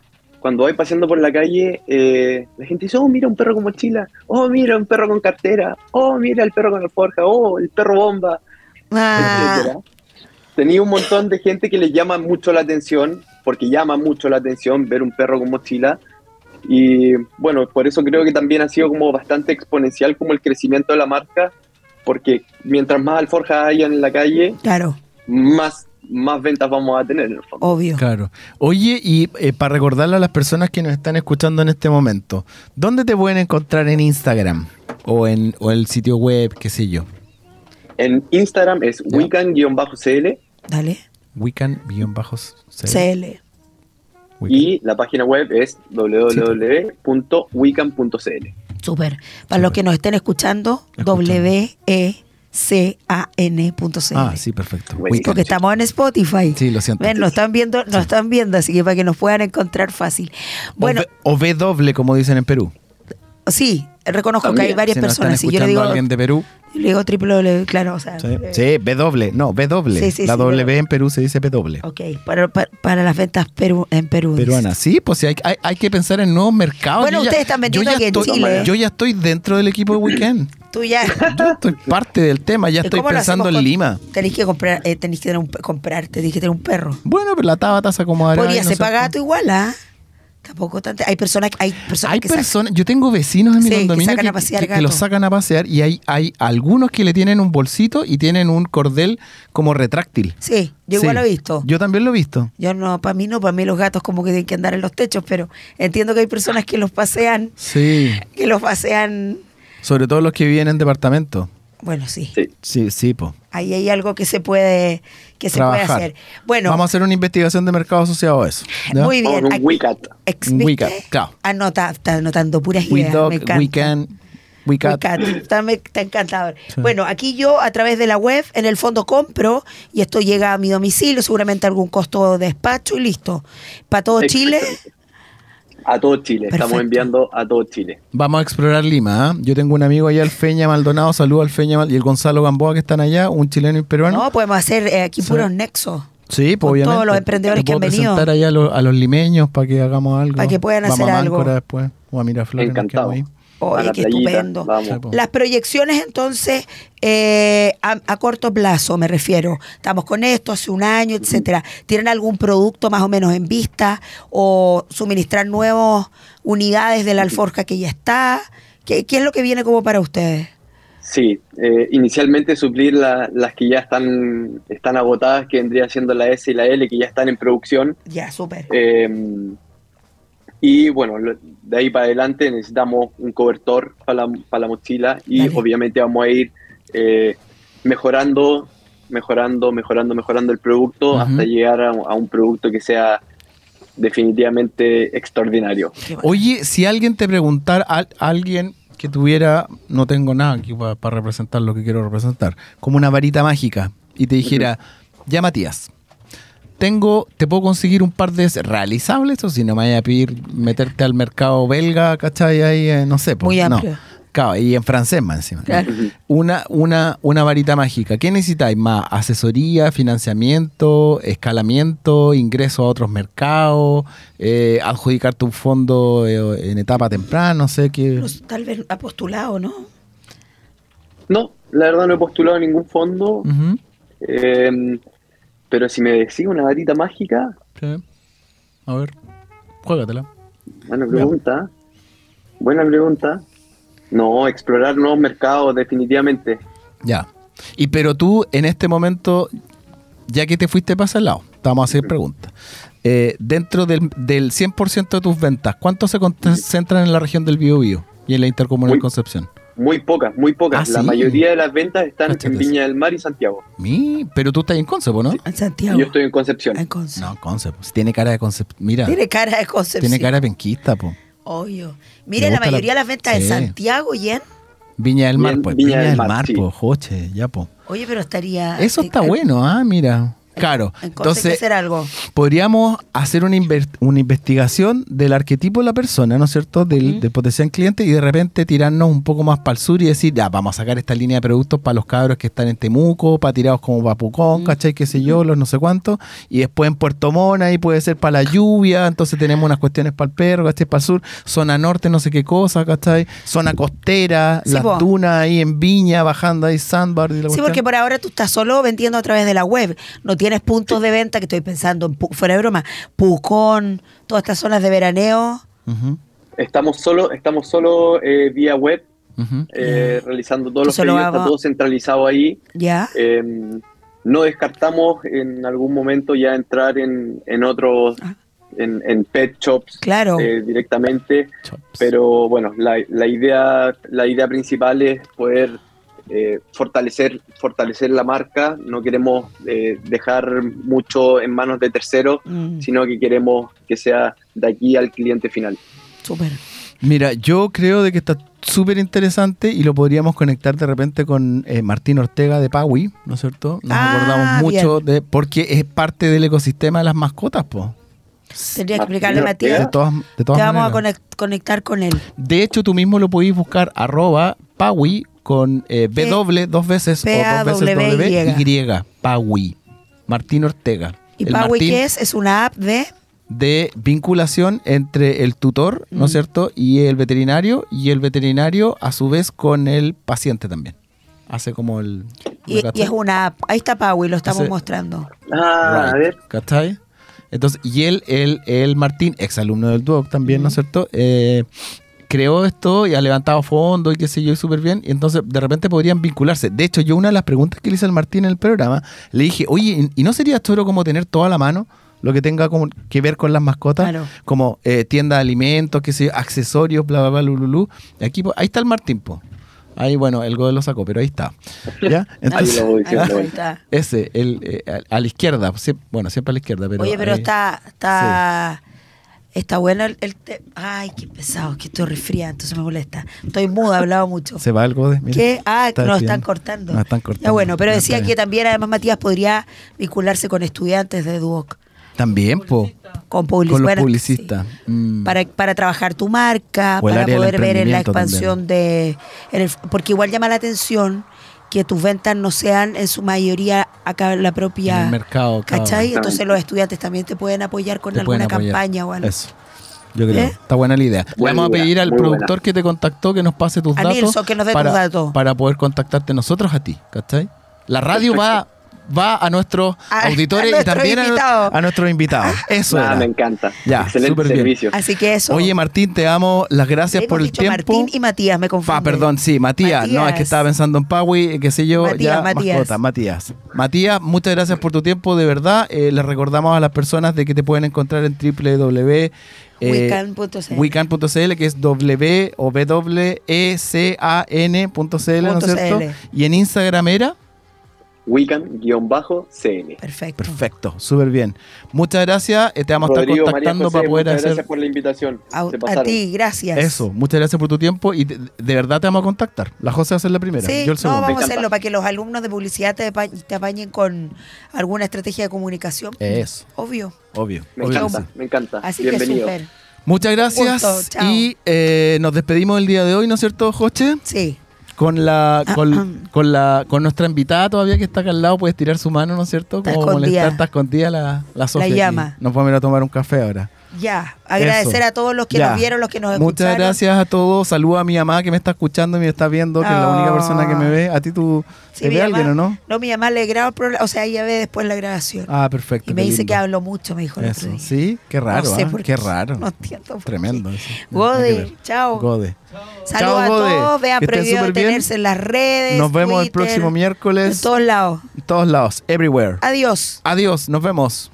Speaker 12: cuando voy paseando por la calle, eh, la gente dice, oh, mira un perro con mochila, oh, mira un perro con cartera, oh, mira el perro con alforja, oh, el perro bomba,
Speaker 1: Ah,
Speaker 12: etcétera. Tenía un montón de gente que les llama mucho la atención, porque llama mucho la atención ver un perro con mochila. Y bueno, por eso creo que también ha sido como bastante exponencial como el crecimiento de la marca, porque mientras más alforjas hayan en la calle,
Speaker 1: claro,
Speaker 12: más, más ventas vamos a tener en el fondo.
Speaker 1: obvio.
Speaker 2: Claro. Oye, y eh, para recordarle a las personas que nos están escuchando en este momento, ¿dónde te pueden encontrar en Instagram? O en o el sitio web, qué sé yo.
Speaker 12: En Instagram es
Speaker 2: Ya.
Speaker 12: wican-cl
Speaker 1: Dale.
Speaker 2: Wican-CL.
Speaker 1: CL.
Speaker 12: y la página web es www.wican.cl.
Speaker 1: Súper. Para los que nos estén escuchando, E W-E-C-A-N.cl.
Speaker 2: Ah, sí, perfecto.
Speaker 1: Porque estamos en Spotify.
Speaker 2: Sí, lo siento.
Speaker 1: Ven, nos están viendo, nos están viendo, así que para que nos puedan encontrar fácil. Bueno,
Speaker 2: o, v- o W, como dicen en Perú.
Speaker 1: sí, reconozco que hay varias
Speaker 2: si
Speaker 1: personas. Si yo le digo,
Speaker 2: alguien de Perú,
Speaker 1: le digo triple W, claro, o sea.
Speaker 2: sí,
Speaker 1: eh,
Speaker 2: sí, W, no, W.
Speaker 1: Sí, sí,
Speaker 2: la W
Speaker 1: pero-
Speaker 2: en Perú se dice W.
Speaker 1: Ok, para, para, para las ventas Perú, en Perú. dice.
Speaker 2: Peruana, sí, pues sí, hay, hay, hay que pensar en nuevos mercados.
Speaker 1: Bueno,
Speaker 2: Yo ya-
Speaker 1: ustedes están vendiendo aquí en Chile.
Speaker 2: Yo ya estoy dentro del equipo de Weekend.
Speaker 1: Tú ya.
Speaker 2: Yo estoy parte del tema, ya
Speaker 1: ¿Y
Speaker 2: estoy pensando en
Speaker 1: con-
Speaker 2: Lima.
Speaker 1: Tenéis que comprar, eh, tenéis que tener un, comprar, tenéis que tener un perro.
Speaker 2: Bueno, pero la tabata se acomodará.
Speaker 1: Podría
Speaker 2: no
Speaker 1: ser pagato igual, ¿ah? Tampoco tanto. Hay personas, hay personas
Speaker 2: Hay
Speaker 1: que sacan-
Speaker 2: personas, yo tengo vecinos en mi
Speaker 1: Sí, que
Speaker 2: condominio
Speaker 1: sacan
Speaker 2: que,
Speaker 1: a pasear
Speaker 2: que- que los sacan a pasear y hay, hay algunos que le tienen un bolsito y tienen un cordel como retráctil.
Speaker 1: Sí, yo
Speaker 2: Sí,
Speaker 1: igual lo he visto.
Speaker 2: Yo también lo he visto.
Speaker 1: Yo no, para mí no, para mí los gatos como que tienen que andar en los techos, pero entiendo que hay personas que los pasean,
Speaker 2: Sí,
Speaker 1: que los pasean,
Speaker 2: sobre todo los que viven en departamento.
Speaker 1: bueno, sí.
Speaker 12: Sí.
Speaker 2: Sí, sí, po.
Speaker 1: Ahí hay algo que se puede, que se puede hacer. Bueno,
Speaker 2: Vamos a hacer una investigación de mercado asociado a eso. ¿ya?
Speaker 1: muy bien. aquí-
Speaker 12: Wicat.
Speaker 2: Un
Speaker 1: ¿viste?
Speaker 2: Wicat, claro.
Speaker 1: Anota, está anotando puras
Speaker 2: We
Speaker 1: ideas.
Speaker 2: dog,
Speaker 1: me encanta.
Speaker 2: we can, we cat.
Speaker 1: Wicat, Está, me- está encantador.
Speaker 2: Sí.
Speaker 1: Bueno, aquí yo a través de la web, en el fondo compro y esto llega a mi domicilio, seguramente algún costo de despacho y listo. Para todo Chile,
Speaker 12: A todo Chile,
Speaker 1: Perfecto.
Speaker 12: estamos enviando a todo Chile.
Speaker 2: Vamos a explorar Lima. ¿ah? Yo tengo un amigo allá, el Feña Maldonado. Saludo al Feña Mal- y el Gonzalo Gamboa que están allá, un chileno y un peruano.
Speaker 1: no, podemos hacer eh, aquí
Speaker 2: Sí.
Speaker 1: puros nexos.
Speaker 2: Sí, pues obviamente.
Speaker 1: todos los emprendedores que han venido.
Speaker 2: presentar allá a los, a los limeños para que hagamos algo.
Speaker 1: Para que puedan
Speaker 2: Vamos
Speaker 1: hacer
Speaker 2: a
Speaker 1: algo.
Speaker 2: Después. O a Miraflores.
Speaker 12: Encantado.
Speaker 1: Oye, qué
Speaker 12: playita,
Speaker 1: estupendo.
Speaker 12: Vamos.
Speaker 2: Po.
Speaker 1: Las proyecciones entonces eh, a, a corto plazo me refiero. Estamos con esto hace un año, etcétera. ¿Tienen algún producto más o menos en vista o suministrar nuevas unidades de la alforja que ya está? ¿Qué, qué es lo que viene como para ustedes?
Speaker 12: Sí, eh, inicialmente suplir la- las que ya están, están agotadas, que vendría siendo la S y la L, que ya están en producción.
Speaker 1: Ya, súper.
Speaker 12: Eh, y bueno, de ahí para adelante necesitamos un cobertor para la, para la mochila y
Speaker 1: Dale.
Speaker 12: obviamente vamos a ir eh, mejorando, mejorando, mejorando, mejorando el producto hasta llegar a, a un producto que sea definitivamente extraordinario.
Speaker 2: Oye, si alguien te preguntara, al- alguien que tuviera, no tengo nada aquí para representar lo que quiero representar, como una varita mágica, y te dijera, ya Matías, tengo, te puedo conseguir un par de realizables, o si no me vaya a pedir meterte al mercado belga, ¿cachai? Ahí, eh, no sé, pues,
Speaker 1: Muy
Speaker 2: no.
Speaker 1: amplio.
Speaker 2: Claro, y en francés más encima.
Speaker 1: Claro.
Speaker 2: Una, una, una varita mágica. ¿Qué necesitáis más? ¿Asesoría, financiamiento, escalamiento, ingreso a otros mercados, eh, adjudicarte un fondo eh, en etapa temprana? No sé qué.
Speaker 1: Pero Tal vez ha postulado, ¿no?
Speaker 12: No, la verdad no he postulado ningún fondo, eh, pero si me decís una varita mágica,
Speaker 2: sí. A ver, juégatela.
Speaker 12: buena pregunta. Buena pregunta. No, explorar nuevos mercados definitivamente.
Speaker 2: Ya. Y pero tú, en este momento, ya que te fuiste para ese lado, te vamos a hacer preguntas. Eh, dentro del, del 100% de tus ventas, ¿cuánto se concentran en la región del Biobío y en la intercomunal Concepción?
Speaker 12: Muy pocas, muy pocas.
Speaker 2: Ah,
Speaker 12: la
Speaker 2: sí.
Speaker 12: mayoría de las ventas están en Viña del Mar y Santiago.
Speaker 2: Mi, pero tú estás en Concepo, ¿no?
Speaker 1: En Santiago.
Speaker 12: Yo estoy en Concepción.
Speaker 1: En Conce-
Speaker 2: No, Concepo. Tiene cara de Concepo. Mira,
Speaker 1: Tiene cara de Concepción.
Speaker 2: tiene cara de penquista, po.
Speaker 1: Obvio. Mira, la mayoría de las ventas en
Speaker 2: Sí.
Speaker 1: Santiago y en.
Speaker 2: Viña del Mar, pues.
Speaker 12: Viña
Speaker 2: Viña,
Speaker 12: del Mar,
Speaker 2: Mar,
Speaker 12: sí.
Speaker 2: po, joche, ya, po.
Speaker 1: Oye, pero estaría.
Speaker 2: Eso está
Speaker 1: eh,
Speaker 2: bueno, ah, mira. Claro. Entonces,
Speaker 1: hacer algo.
Speaker 2: podríamos hacer una, una investigación del arquetipo de la persona, ¿no es cierto? Del, del potencial cliente y de repente tirarnos un poco más para el sur y decir, ya, vamos a sacar esta línea de productos para los cabros que están en Temuco, para tirados como para Pucón, ¿cachai? Qué sé yo, los no sé cuántos. Y después en Puerto Mona y puede ser para la lluvia, entonces tenemos unas cuestiones para el perro, ¿cachai? Para el sur, zona norte, no sé qué cosa, ¿cachai? Zona costera,
Speaker 1: Sí,
Speaker 2: las
Speaker 1: po.
Speaker 2: dunas ahí en Viña, bajando ahí Sandbar y la
Speaker 1: Sí,
Speaker 2: cuestión.
Speaker 1: porque por ahora tú estás solo vendiendo a través de la web. No tienes puntos de venta, que estoy pensando, en Pu- fuera de broma, Pucón, todas estas zonas de veraneo.
Speaker 12: Estamos solo, estamos solo eh, vía web, eh, realizando todos los
Speaker 1: lo
Speaker 12: pedidos, está todo centralizado ahí.
Speaker 1: ¿Ya?
Speaker 12: Eh, no descartamos en algún momento ya entrar en, en otros,
Speaker 1: Ah.
Speaker 12: en, en pet shops
Speaker 1: Claro.
Speaker 12: eh, directamente, pero bueno, la, la idea, la idea principal es poder eh, fortalecer, fortalecer la marca. No queremos eh, dejar mucho en manos de terceros,
Speaker 1: Mm,
Speaker 12: sino que queremos que sea de aquí al cliente final.
Speaker 1: Súper.
Speaker 2: Mira, yo creo de que está súper interesante y lo podríamos conectar de repente con eh, Martín Ortega de Paui, ¿no es cierto? Nos
Speaker 1: Ah,
Speaker 2: acordamos mucho
Speaker 1: bien.
Speaker 2: de porque es parte del ecosistema de las mascotas, po.
Speaker 1: Tendría que explicarle, Matías.
Speaker 2: De todas, de
Speaker 1: Te vamos a
Speaker 2: maneras.
Speaker 1: conectar con él.
Speaker 2: De hecho, tú mismo lo podéis buscar arroba Paui con eh, W dos veces o dos veces. W, Y, Paui. Martín Ortega.
Speaker 1: ¿Y
Speaker 2: Martín
Speaker 1: qué es? Es una app de...
Speaker 2: de vinculación entre el tutor, ¿no es
Speaker 1: Mm.
Speaker 2: cierto? Y el veterinario, y el veterinario a su vez con el paciente también. Hace como el...
Speaker 1: Y, y es una app. Ahí está Paui, lo estamos mostrando.
Speaker 12: Ah, a
Speaker 2: Right,
Speaker 12: ver.
Speaker 2: ¿Cachai? Entonces, y él, él, él, Martín, ex alumno del DUOC también, ¿no es cierto? Eh, creó esto y ha levantado fondos y qué sé yo, y súper bien. Y entonces, de repente podrían vincularse. De hecho, yo una de las preguntas que le hice al Martín en el programa, le dije, oye, ¿y no sería choro como tener toda la mano? Lo que tenga como que ver con las mascotas,
Speaker 1: Claro.
Speaker 2: como eh, tienda de alimentos, qué sé yo, accesorios, bla, bla, bla, lululú. Aquí, po, ahí está el Martín, po. Ahí, bueno, el Godel lo sacó, pero ahí está. ¿Ya? Entonces,
Speaker 1: Ahí
Speaker 12: diciendo.
Speaker 1: está.
Speaker 2: ese, el, eh, a, a la izquierda, bueno, siempre a la izquierda, pero.
Speaker 1: Oye, pero
Speaker 2: ahí-
Speaker 1: está, está, está bueno el, el te- Ay, qué pesado, que estoy resfriada, entonces me molesta. Estoy muda, he hablado mucho.
Speaker 2: Se va algo de. mira,
Speaker 1: ¿Qué? Ah,
Speaker 2: está
Speaker 1: nos están cortando.
Speaker 2: Nos están cortando.
Speaker 1: Ya bueno, pero decía que también además Matías podría vincularse con estudiantes de Duoc,
Speaker 2: También, po.
Speaker 1: con, public-
Speaker 2: Con los
Speaker 1: bueno,
Speaker 2: publicistas.
Speaker 1: sí.
Speaker 2: Mm.
Speaker 1: Para, para trabajar tu marca, para poder ver en la expansión de... en el- porque igual llama la atención que tus ventas no sean en su mayoría acá en la propia...
Speaker 2: En el mercado.
Speaker 1: ¿Cachai? Entonces los estudiantes también te pueden apoyar con
Speaker 2: Te
Speaker 1: alguna
Speaker 2: apoyar.
Speaker 1: campaña o algo.
Speaker 2: Eso. Yo creo.
Speaker 1: ¿Eh?
Speaker 2: Está buena la idea. Le vamos a
Speaker 12: idea,
Speaker 2: pedir al productor
Speaker 12: buena.
Speaker 2: que te contactó que nos pase tus
Speaker 1: A
Speaker 2: datos.
Speaker 1: Que nos dé tus
Speaker 2: para,
Speaker 1: datos.
Speaker 2: Para poder contactarte nosotros a ti, ¿cachai? La radio va va a nuestros
Speaker 1: A-
Speaker 2: auditores
Speaker 1: a
Speaker 2: y también a,
Speaker 1: nuestros invitados.
Speaker 2: a nuestros invitados. Eso
Speaker 12: Nada,
Speaker 2: era.
Speaker 12: me encanta.
Speaker 2: Ya,
Speaker 12: Excelente
Speaker 2: bien.
Speaker 12: servicio.
Speaker 1: Así que eso.
Speaker 2: Oye, Martín, te damos las gracias por el
Speaker 1: dicho
Speaker 2: tiempo.
Speaker 1: Martín y Matías, me confundo.
Speaker 2: Ah, perdón, sí, Matías. No, es que estaba pensando en Paui, qué sé yo,
Speaker 1: Matías,
Speaker 2: ya,
Speaker 1: Matías.
Speaker 2: mascota, Matías. Matías, muchas gracias por tu tiempo, de verdad. Eh, les recordamos a las personas de que te pueden encontrar en www. eh,
Speaker 1: Wican.cl.
Speaker 2: Wican.cl, que es W o W E C A N.cl, ¿no es cierto? Y en Instagram era
Speaker 12: Weekend-CN.
Speaker 1: Perfecto.
Speaker 2: perfecto, súper bien. Muchas gracias, eh, te vamos a estar contactando
Speaker 12: José,
Speaker 2: para poder
Speaker 12: muchas
Speaker 2: hacer
Speaker 12: gracias por la invitación.
Speaker 1: A, ti, gracias.
Speaker 2: eso. Muchas gracias por tu tiempo y de, de verdad te vamos a contactar. La José va a ser la primera,
Speaker 1: Sí,
Speaker 2: yo el
Speaker 1: no,
Speaker 2: segundo.
Speaker 1: vamos a hacerlo para que los alumnos de publicidad te, te apañen con alguna estrategia de comunicación.
Speaker 2: Eso,
Speaker 1: Obvio.
Speaker 2: obvio.
Speaker 12: Me
Speaker 2: obvio que
Speaker 12: encanta, me encanta.
Speaker 1: Así que
Speaker 12: Bienvenido.
Speaker 1: súper.
Speaker 2: Muchas gracias
Speaker 1: Gusto, chao.
Speaker 2: y eh, nos despedimos el día de hoy, ¿no es cierto, Joche?
Speaker 1: Sí.
Speaker 2: Con la con, con la con nuestra invitada todavía que está acá al lado, puede estirar su mano, ¿no es cierto? Como molestar, está escondida la, la Sofía aquí.
Speaker 1: llama.
Speaker 2: Nos vamos a ir a tomar un café ahora.
Speaker 1: Ya. Agradecer
Speaker 2: Eso.
Speaker 1: a todos los que
Speaker 2: Ya.
Speaker 1: nos vieron, los que nos
Speaker 2: Muchas
Speaker 1: escucharon.
Speaker 2: gracias a todos. Saludos a mi mamá que me está escuchando y me está viendo, que es la única
Speaker 1: Ah.
Speaker 2: persona que me ve. ¿A ti tú
Speaker 1: Sí,
Speaker 2: te ve
Speaker 1: mamá-
Speaker 2: alguien o no?
Speaker 1: No, mi mamá le graba el o sea, ella ve después la grabación.
Speaker 2: Ah, perfecto.
Speaker 1: y me dice
Speaker 2: lindo.
Speaker 1: que hablo mucho, me dijo el
Speaker 2: Eso,
Speaker 1: día.
Speaker 2: sí, qué raro,
Speaker 1: No sé
Speaker 2: ¿ah?
Speaker 1: por
Speaker 2: qué
Speaker 1: qué.
Speaker 2: raro.
Speaker 1: No entiendo por.
Speaker 2: Tremendo. eso.
Speaker 1: Gode, chao.
Speaker 2: Gode.
Speaker 1: Saludos a todos, vean prohibido
Speaker 2: súper bien.
Speaker 1: tenerse en las redes.
Speaker 2: Nos vemos el próximo
Speaker 1: En
Speaker 2: miércoles.
Speaker 1: todos lados.
Speaker 2: En todos lados, everywhere.
Speaker 1: Adiós.
Speaker 2: Adiós, nos vemos.